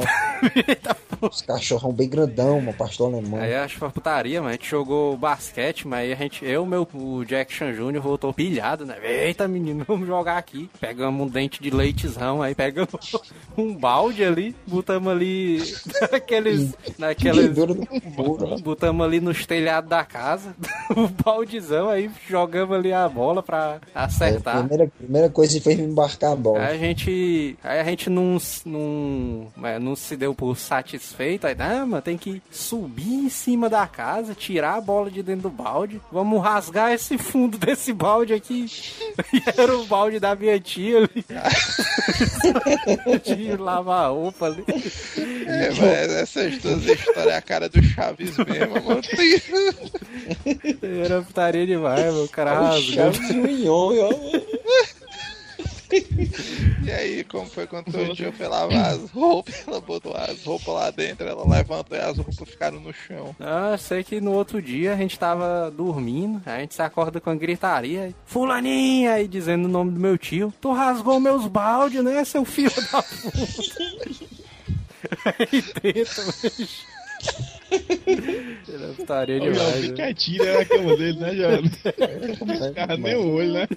Uns cachorrão bem grandão, uma pastor alemão.
Aí acho que foi putaria, mano. A gente jogou basquete, mas aí a gente, eu, meu, o Jack Chan Jr. voltou pilhado, né? Eita, menino, vamos jogar aqui. Pegamos um dente de leitezão, aí pegamos (laughs) um balde ali, botamos ali (laughs) naqueles. naqueles
muro.
botamos ali nos telhados da casa, o (laughs) baldezão, aí jogamos ali a bola pra
É, a
acertar.
primeira, primeira coisa que fez me embarcar a bola.
Aí a gente. Aí a gente não, não, é, não se deu por satisfeito. Aí, ah, mano, tem que subir em cima da casa, tirar a bola de dentro do balde. Vamos rasgar esse fundo desse balde aqui. (laughs) E era o balde da minha tia ali. (laughs) de lavar roupa ali.
É, mas essas duas histórias é a cara do Chaves mesmo, mano. (laughs)
Era putaria demais, mano. O cara
o
rasgou.
Chaves Mignon, ó.
E aí, como foi quando foi lavar as roupas, ela botou as roupas lá dentro, ela levantou e as roupas ficaram no chão.
Ah, sei que no outro dia a gente tava dormindo, a gente se acorda com a gritaria. Fulaninha! Aí dizendo o nome do meu tio. Tu rasgou meus baldes, né, seu filho da puta? Aí dentro, bicho.
O Jovem
demais.
bem
né?
quietinho né, na cama dele, né, Jovem? Não ficava nem o olho, né?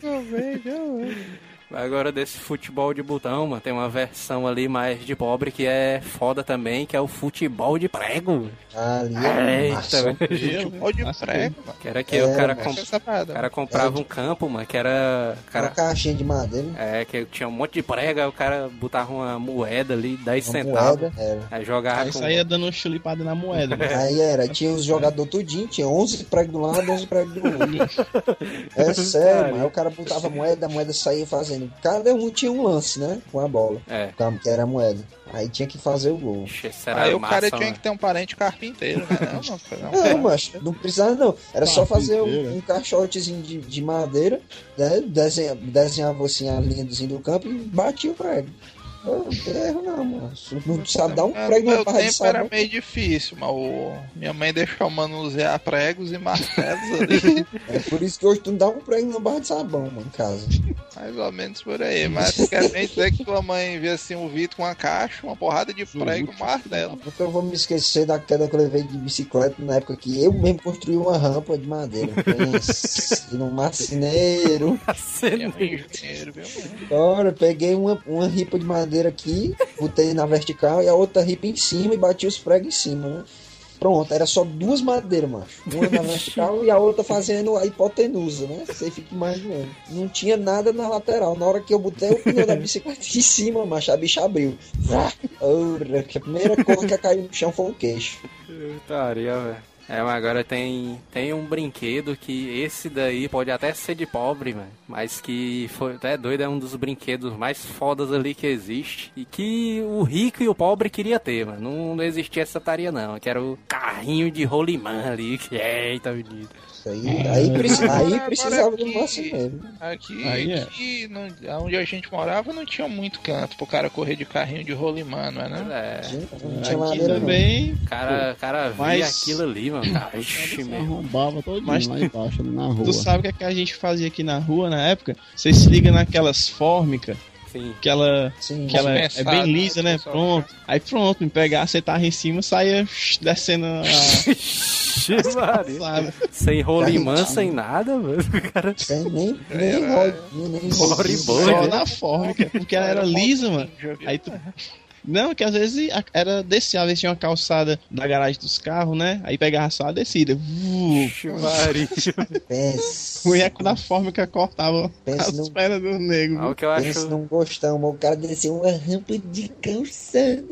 Agora desse futebol de botão, mano, tem uma versão ali mais de pobre que é foda também, que é o futebol de prego.
Ali
é
é massa.
Eita,
Futebol de prego, mano.
Que era que
É,
o cara,
mas
com-
essa parada.
o cara comprava
É,
um campo, mano, que era.
Uma
Cara,
caixinha de madeira,
é, que tinha um monte de prego, aí o cara botava uma moeda ali, 10
uma
centavos.
moeda.
Aí jogava
Aí
com.
saía dando chulipada na moeda. né?
Aí era, tinha os jogadores tudinho, tinha 11 pregos do lado, 11 pregos do outro. (laughs) É sério, mano. Aí o cara botava a moeda, a moeda saía fazendo. Cada um tinha um lance, né? Com a bola.
É.
Que era a moeda. Aí tinha que fazer o gol.
Era
Aí o
massa,
cara tinha
mano.
que ter um parente carpinteiro, né? Não, não, não,
Não, mas não precisava não. Era só fazer um, um caixotezinho de, de madeira, né? Desenha, desenhava assim a linhazinha do campo e batia o prego. Não tem erro não, mano. Não sabe dar um
No
prego na
meu
barra de
tempo era
sabão.
meio difícil, mas o... minha mãe deixou manusear pregos e martelos ali.
É por isso que hoje tu não dá um prego na barra de sabão, mano, em casa.
Mais ou menos por aí. Mas quer bem dizer que tua mãe via assim um Vitor com uma caixa, uma porrada de prego e um martelo.
Porque eu vou me esquecer da queda que eu levei de bicicleta na época que eu mesmo construí uma rampa de madeira. Pense num marceneiro.
Mãe é viu?
Ora, peguei uma, uma ripa de madeira aqui, botei na vertical e a outra ripa em cima e bati os pregos em cima, né? Pronto, era só duas madeiras, macho. Uma na vertical e a outra fazendo a hipotenusa, né? Você fica imaginando. Não tinha nada na lateral. Na hora que eu botei o pneu da bicicleta em cima, macho, a bicha abriu. Vrá! A primeira coisa que caiu no chão foi o queixo.
Putaria, velho. É, mas agora tem, tem um brinquedo que esse daí pode até ser de pobre, mano. Mas que foi até doido, é um dos brinquedos mais fodas ali que existe. E que o rico e o pobre queria ter, mano. Não, não existia essa taria, não. Que era o carrinho de rolimã ali. Que, eita, menino.
Isso aí, aí, preci- aí
Agora
precisava do
aqui-
marceneiro.
Aqui,
Aí é.
aqui no- onde a gente morava não tinha muito canto pro cara correr de carrinho de rolimã, não é não?
É,
Não tinha
Aqui
não.
também.
o cara, cara via
Mas-
aquilo ali, mano. Cara, (laughs) ixi,
arrombava todo
Mas
lá embaixo, ali na rua.
Tu sabe o que, é que a gente fazia aqui na rua na época? Você se liga naquelas fórmicas,
Sim.
que ela,
Sim,
que ela é bem lisa,
né,
né?
pessoal?
Pronto. Aí pronto, me pegar, você tava em cima, saia descendo a. (laughs)
Sem rolimã, sem nada, mano. O cara.
Sem nem, nem, nem, nem
na fórmica, porque ela era lisa, mano.
Já viu?
Aí tu. (laughs) Não, que às vezes era descer, às vezes tinha uma calçada da garagem dos carros, né? Aí pegava só a descida.
Pensa,
O eco da fórmica cortava
Pensa
as
no-
pernas do nego.
Ah, o que eu
pensa
acho.
num gostão, o cara desceu uma rampa de calçada.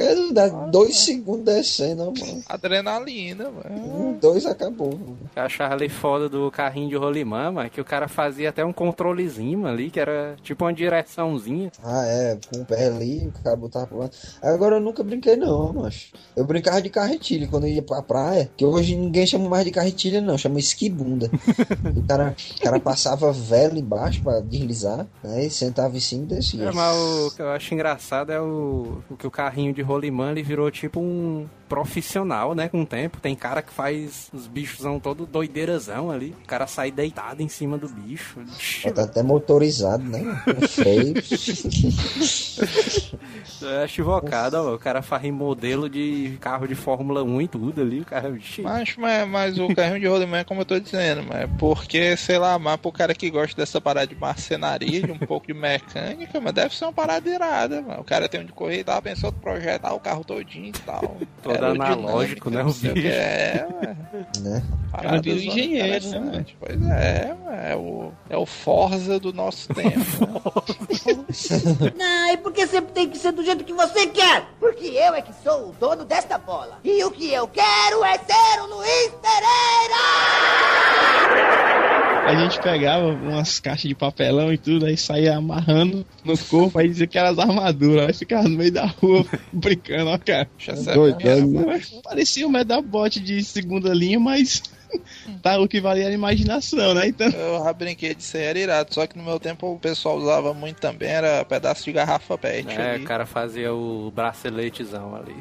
Cara, não dá dois segundos descendo, mano.
Adrenalina, mano.
Um, dois acabou. mano.
Eu achava ali foda do carrinho de rolimã, mano, que o cara fazia até um controlezinho ali, que era tipo uma direçãozinha.
Ah, é, com o pé ali, o cara botava pro lado. Agora eu nunca brinquei não, macho. Eu brincava de carretilha quando eu ia pra praia, que hoje ninguém chama mais de carretilha não, chama esquibunda. (laughs) o, cara, o cara passava vela embaixo pra deslizar, né, e sentava em cima e descia.
É, mas o que eu acho engraçado é o, o que o carrinho de rolimã ele virou tipo um profissional, né, com o tempo. Tem cara que faz os bichosão todo doideirazão ali. O cara sai deitado em cima do bicho.
Tá até motorizado, né? Com freio.
É chivocada, ó. O cara faz em modelo de carro de Fórmula 1 e tudo ali. O cara,
Mas, mas, mas o carrinho de rolimã é como eu tô dizendo, mas é porque, sei lá, mas pro cara que gosta dessa parada de marcenaria, de um pouco de mecânica, mas deve ser uma parada irada, mano. O cara tem onde correr e tal, pensou projetar o carro todinho e tal.
Todo
Aerodinâmica,
analógico, né, o bicho.
É, ué.
né?
Parada
vira
zona
engenheiro, né.
Pois é, é o, é o Forza do nosso tempo. né?
Não, e por que sempre tem que ser do jeito que você quer? Porque eu é que sou o dono desta bola. E o que eu quero é ser o Luiz Pereira!
A gente pegava umas caixas de papelão e tudo, aí saía amarrando no corpo, aí dizia que era as armaduras, aí ficava no meio da rua (laughs) brincando, ó, cara.
Eu
Doidão, né?
Parecia um medabot de segunda linha, mas (laughs) tá, o que valia era a imaginação, né? Então,
Eu já brinquei de ser irado, só que no meu tempo o pessoal usava muito também, era pedaço de garrafa pet
É,
ali.
o cara fazia o braceletezão ali.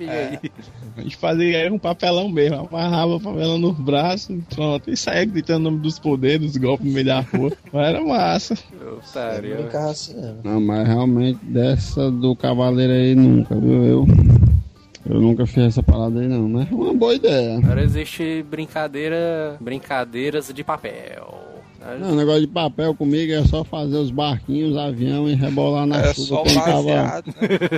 (laughs)
É.
aí.
a gente fazia era um papelão mesmo, amarrava o papelão nos braços, pronto, e saía gritando o nome dos poderes, dos golpes no meio da rua. (laughs) Mas era massa.
Eu
Otário.
brincava assim, não.
Não, mas realmente dessa do cavaleiro aí nunca, viu? Eu, eu nunca fiz essa parada aí não, mas é uma boa ideia.
Agora existe brincadeira, brincadeiras de papel.
Não, negócio de papel comigo é só fazer os barquinhos, avião e rebolar na
É
chuva.
só
quando tava,
né?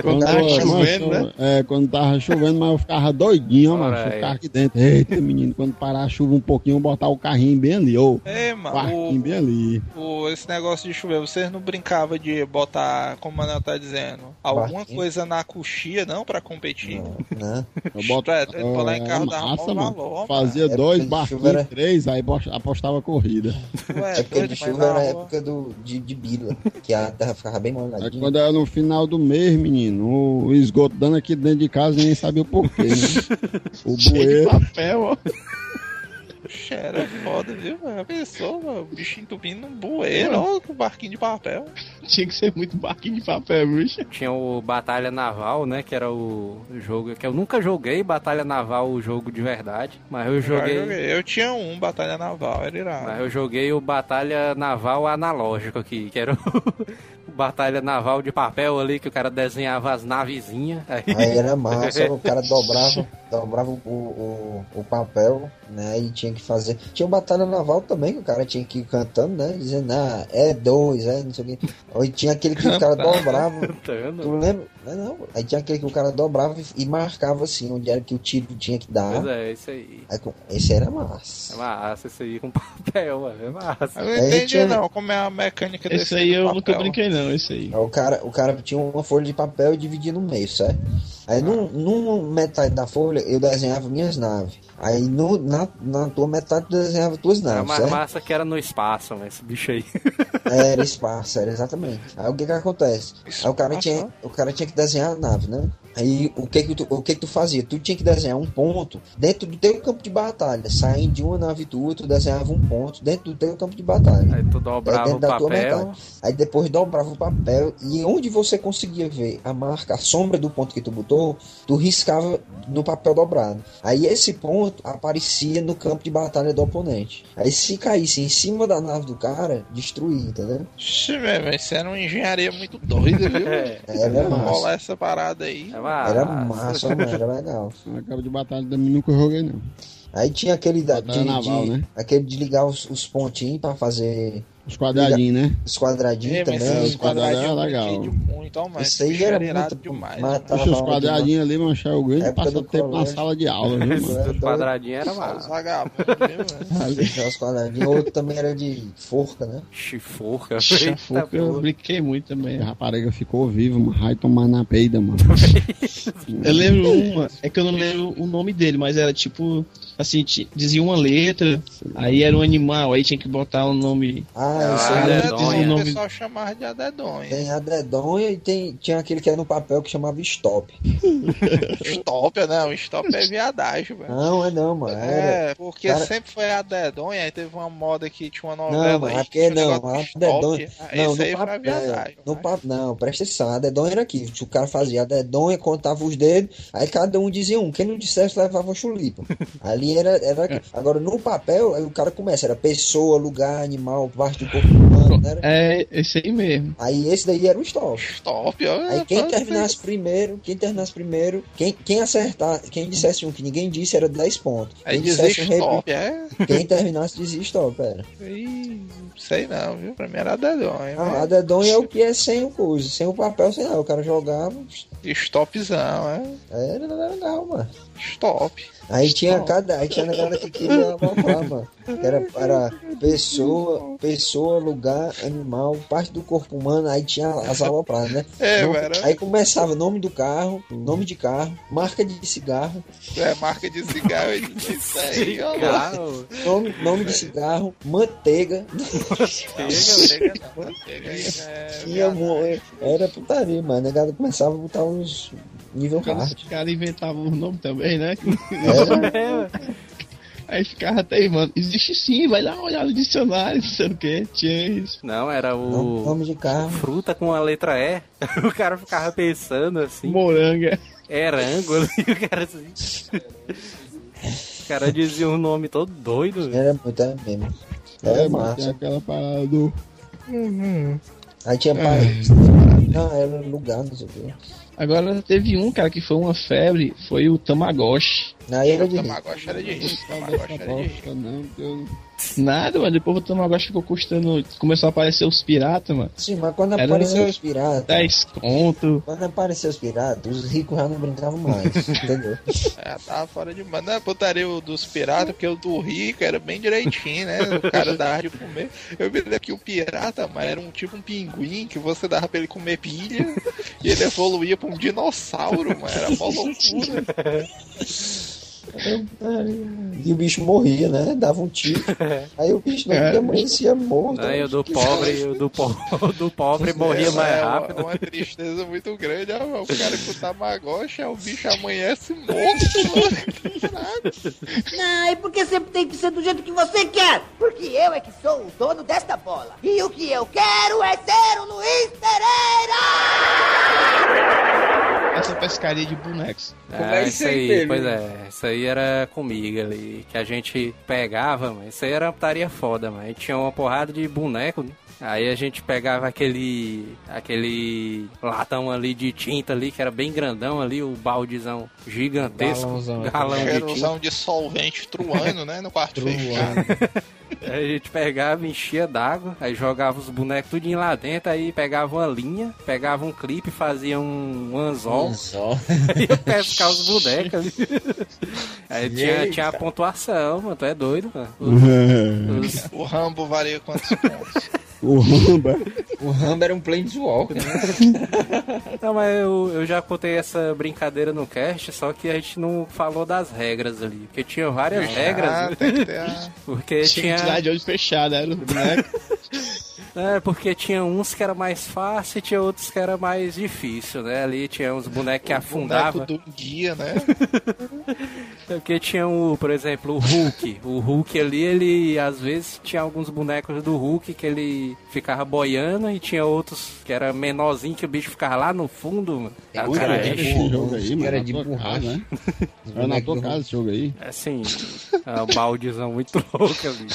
quando
tava chovendo, né?
É, quando tava chovendo, mas eu ficava doidinho,
Ora
mano. Eu
aí.
ficava aqui dentro. Eita, menino, quando parar a chuva um pouquinho, eu botar o carrinho bem ali, ô.
É, mano.
Barquinho bem ali.
O, esse negócio de chover, vocês não brincavam de botar, como o Manel tá dizendo, alguma
Barquinho?
coisa na coxia, não, pra competir?
Né?
Eu boto.
É, foi lá em casa, dava
massa,
mó
mano.
valor,
Fazia
mano.
dois
Época de
barquinhos,
era-
três, aí apostava corrida.
Ué,
Época de chuva era a época do, de, de bila, que a terra ficava bem
Aí
molhadinha.
quando era no final do mês, menino, o esgoto dando aqui dentro de casa, ninguém sabia o porquê, né? O (laughs)
Cheio de
bueiro.
papel, ó.
Puxa, era foda, viu? mano? A pessoa, mano, o bicho entupindo um bueiro, ó, com um barquinho de papel.
Tinha que ser muito barquinho de papel, bicho.
Tinha o Batalha Naval, né? Que era o jogo que eu nunca joguei Batalha Naval, o jogo de verdade. Mas eu joguei.
joguei. Eu tinha um, Batalha Naval, era irado.
Mas eu joguei o Batalha Naval analógico aqui, que era o, (laughs) o Batalha Naval de papel ali, que o cara desenhava as navezinhas. Aí,
Aí era massa, o cara (laughs) dobrava, dobrava o, o, o papel, né? E tinha que fazer. Tinha batalha naval também, que o cara tinha que ir cantando, né? Dizendo, ah, é dois, é não sei o quê. Ou tinha aquele que o cara (laughs) dobrava. Tu lembra? Não, não. Aí tinha aquele que o cara dobrava e- marcava assim, onde era que o tiro tinha que dar.
Pois é, isso aí.
Aí, esse era
É
massa.
massa isso aí com (laughs) papel, mano. É massa.
Eu não
Aí
entendi
tinha-
não, como é a mecânica desse
Esse aí eu
papel.
nunca brinquei, não, esse aí.
Aí o cara, o cara tinha uma folha de papel e dividia no meio, certo? Aí num, numa metade da folha eu desenhava minhas naves. Aí no, na, na tua metade tu desenhava tuas
Era
naves,
mais
certo?
massa que era no espaço, mas esse bicho aí.
Era espaço, era exatamente. Aí o que que acontece? Aí o cara tinha, o cara tinha que desenhar a nave, né? Aí o que que tu, o que que tu fazia? Tu tinha que desenhar um ponto dentro do teu campo de batalha. Saindo de uma nave tua, tu desenhava um ponto dentro do teu campo de batalha.
Aí tu
É
dobrava
dentro
o
da tua
papel.
metade. Aí depois dobrava o papel e onde você conseguia ver a marca, a sombra do ponto que tu botou, tu riscava no papel dobrado. Aí esse ponto aparecia no campo de batalha do oponente. Aí se caísse em cima da nave do cara, destruía, entendeu?
Ixi, velho, mas isso era uma engenharia muito doida, viu?
É,
Era massa.
Rolar essa parada aí.
é.
Era massa, mano, era legal.
Na cabo de batalha também nunca joguei, não.
Aí tinha aquele da, de,
naval,
de-
né?
aquele de ligar os, os pontinhos pra fazer
Os quadradinhos, né?
os quadradinhos
É,
também.
os
quadradinhos
é legal.
de mas
Isso aí era muito
demais.
Deixa os quadradinhos ali, manchar o grande
Época
passa
do
tempo na
colégio.
sala de aula, mano?
dos quadradinhos era
Só os vagabundos? (laughs)
Deixar os quadradinhos. Outro também era de forca, né?
Chiforca.
Chafuca eu brinquei muito também.
A rapariga ficou viva, mano. Vai tomar na peida, mano. (laughs)
Eu lembro uma, é que eu não lembro o nome dele, mas era tipo, assim, dizia uma letra, aí era um animal, aí tinha que botar o nome.
Ah,
Ah,
isso aí
é, dedonha.
Adedonha,
o nome-
pessoal chamava de adedonha.
Tem a dedonha e tem, tinha aquele que era no papel que chamava stop. (laughs)
Stop, não, stop é viadagem, velho.
Não, é não, mano. Era.
É, porque
Cara-
sempre foi a dedonha, aí teve uma moda que tinha uma novela
Não,
aí.
é
que
porque
um
não,
negócio
a
de stop.
dedonha.
Ah,
Não,
aí
no
a
papel.
viadagem.
No
né?
pa... Não, presta atenção. A dedonha era aqui. O cara fazia a dedonha, contava os dedos, aí cada um dizia um. Quem não dissesse levava chulipa. (laughs) Ali era, era aqui. Agora no papel, aí o cara começa. Era pessoa, lugar, animal, parte do corpo humano, né?
É, esse aí mesmo.
Aí esse daí era o stop.
Stop, ó.
Aí quem
pode
terminasse primeiro, quem terminasse primeiro, quem, quem acertar, quem dissesse um que ninguém disse era 10 pontos.
Aí
Quem
dizer
dissesse um
stop, é?
quem terminasse dizia stop, era.
Ih, sei não, viu? Pra mim era dedonha.
Ah, a dedonha é o que é sem o coisa, sem o papel, sem nada. O cara jogava,
Stopzão, é?
era legal, mano.
Stop.
Aí tinha cada. Aí tinha a galera que queria aloprar, mano. Era, era pessoa, pessoa, lugar, animal, parte do corpo humano, aí tinha as alopradas, né? (laughs)
É,
Nome-
era-
Aí começava nome do carro, nome de carro, marca de cigarro,
É marca de cigarro, disse (laughs) isso aí, ó.
Carro.
nome, nome de cigarro, manteiga. (laughs)
Manteiga não, manteiga é
Tinha era putaria, mano. A negada começava a botar uns nível hard.
Os caras inventavam o nome também, né?
Era,
Aí ficava até, mano, existe sim, vai lá olhar no dicionário, (laughs) não sei o que, tinha isso.
Não, era o.
nome de carro.
Fruta com a letra E. (laughs) O cara ficava pensando assim.
Moranga.
Erango ali, (laughs) o cara assim. O cara dizia um nome todo doido. velho.
Era muito, era mesmo. Era
É, mano, tem
massa.
aquela parada do.
Aí tinha pai. Não, era lugar, não sei o quê.
Agora teve um, cara, que foi uma febre, foi o Tamagotchi.
Aí era de
Tamagotchi era de rico. Tamagotchi era de rico.
Não, eu...
Nada, mano. Depois o Tamagotchi ficou custando. Começou a aparecer os piratas, mano.
Sim, mas quando
Era
apareceu os piratas.
10 conto.
Quando apareceu os piratas, os ricos já não brincavam mais, (laughs) entendeu?
É, tava fora de mano. Não, botaria o dos piratas, porque o do rico era bem direitinho, né? O cara dava de comer. Eu me lembro que o pirata, mas era um tipo um pinguim que você dava pra ele comer pilha e ele evoluía pra um dinossauro, mano. Era mó loucura. (laughs)
E o bicho morria, né? Dava um tiro. (laughs) Aí o bicho não
É.
amanhecia morto.
Aí (laughs) o do pobre, o do, po o do pobre morria mais
é uma-
rápido.
Uma, tristeza muito grande. ó, o cara com o Tamagotchi, aí o bicho amanhece morto. (laughs)
Não, e porque sempre tem que ser do jeito que você quer? Porque eu é que sou o dono desta bola. E o que eu quero é ser o Luiz Pereira!
Essa pescaria de bonecos.
Ah, isso aí, pois é, isso aí era comigo ali, que a gente pegava, mas isso aí era uma putaria foda, mas a gente tinha uma porrada de boneco, né? Aí a gente pegava aquele aquele latão ali de tinta ali, que era bem grandão ali, o baldezão gigantesco,
Galãozão.
galão de tinta.
De solvente truando, né? No quarto fechado. (laughs)
Aí a gente pegava, enchia d'água, aí jogava os bonecos tudinho lá dentro, aí pegava uma linha, pegava um clipe, fazia um, um anzol,
Só. (laughs)
e ia pescar os bonecos ali. (laughs) Aí tinha,
Eita.
tinha a pontuação, mano, tu é doido, mano. Os- os-
O Rambo varia quantos pontos?
O Ramba.
O Rambo era um Planeswalker, né? (laughs)
Não, mas eu, eu já contei essa brincadeira no cast, só que a gente não falou das regras ali. Porque tinha várias regras.
Ah, tem que ter a... (laughs)
Porque
Tinha que
tinha.
tirar de olho fechado, era (laughs) o boneco.
É, porque tinha uns que era mais fácil e tinha outros que era mais difícil, né? Ali tinha uns bonecos que afundavam.
boneco do guia, né? (laughs)
Porque tinha o, por exemplo, o Hulk. O Hulk ali, ele às vezes tinha alguns bonecos do Hulk que ele ficava boiando e tinha outros que era menorzinho que o bicho ficava lá no fundo. mano. Aí o
Ui,
cara enche-
esse jogo aí, mano.
era
na
de borracha.
casa, né? (laughs) Era na tua casa esse jogo aí.
Assim, é um baldezão muito louco (laughs) ali.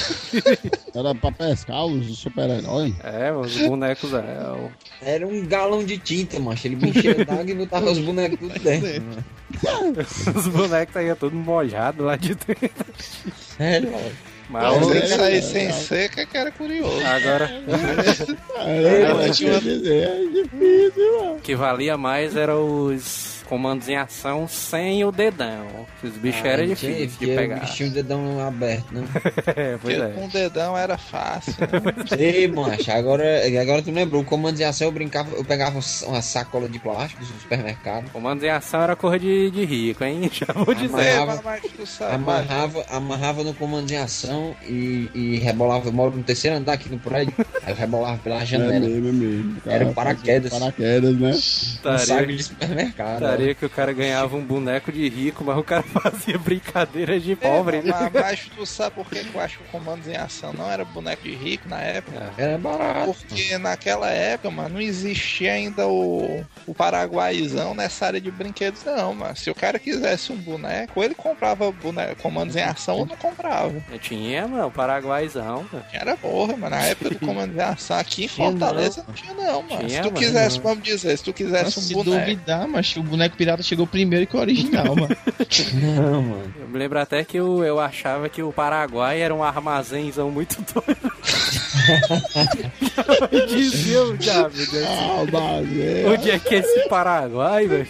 Era pra pescar os super-heróis.
É, os bonecos é. o-
Era um galão de tinta, macho. Ele enchia d'água e botava os bonecos tudo dentro. (laughs)
Os bonecos saíam todos mojados lá de dentro.
Sério, mano.
Mas
que sair sem seca que era curioso.
agora, (laughs)
mas tinha uma-
é difícil, mano.
o que valia mais era os comandos em ação sem o dedão. Os bichos eram
tinha-
difíceis de
tinha
pegar.
O bichinho dedão aberto, né? (laughs)
É, pois é.
com o dedão era fácil. né? (laughs)
Sei, macho. Agora, agora tu lembrou, o comando de ação eu brincava, eu pegava uma sacola de plástico do supermercado,
Comandos em ação era coisa de, de rico, hein? (laughs) Já vou dizer.
Amarrava- amarrava, amarrava no comando de ação e, e rebolava. Eu moro no terceiro andar aqui no prédio, aí eu rebolava pela
É
janela.
mesmo, é mesmo. O cara
Era um paraquedas.
Paraquedas, né?
Um saco de supermercado.
Que o cara ganhava um boneco de rico, mas o cara (laughs) fazia brincadeira de
É,
pobre.
mas, mas tu sabe por que eu acho que o Comandos em Ação não era boneco de rico na época?
Era barato.
Porque naquela época, mano, não existia ainda o, o paraguaizão nessa área de brinquedos, não, mano. Se o cara quisesse um boneco, ou ele comprava boneco, comandos em ação ou não comprava.
Eu tinha, mano, o paraguaizão. mano.
Era porra, mano. Na época do comandos em ação aqui em Fortaleza não tinha, não, mano.
Tinha,
se tu
mano.
quisesse, vamos dizer, se tu quisesse
Nossa,
um
se
boneco.
duvidar, mas o boneco pirata chegou primeiro que o original, mano. (laughs)
Não, mano.
Eu me lembro até que eu, eu achava que o Paraguai era um armazénzão muito (laughs) doido. Eu (laughs) dizia o diabo,
Ah, mas é.
onde é que é esse Paraguai, velho?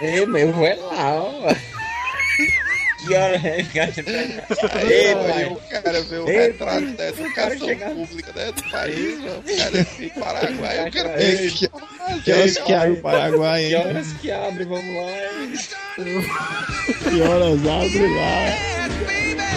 Ei, meu, vai lá, ó. Que hora é, cara?
Ei, mano, o cara vê o retrato da educação
chega-
pública né, do país, mano. O cara é assim, Paraguai, o cara
Ei, que, que horas que abre o Paraguai,
Que
hein?
horas que abre, vamos lá.
Que horas abre lá?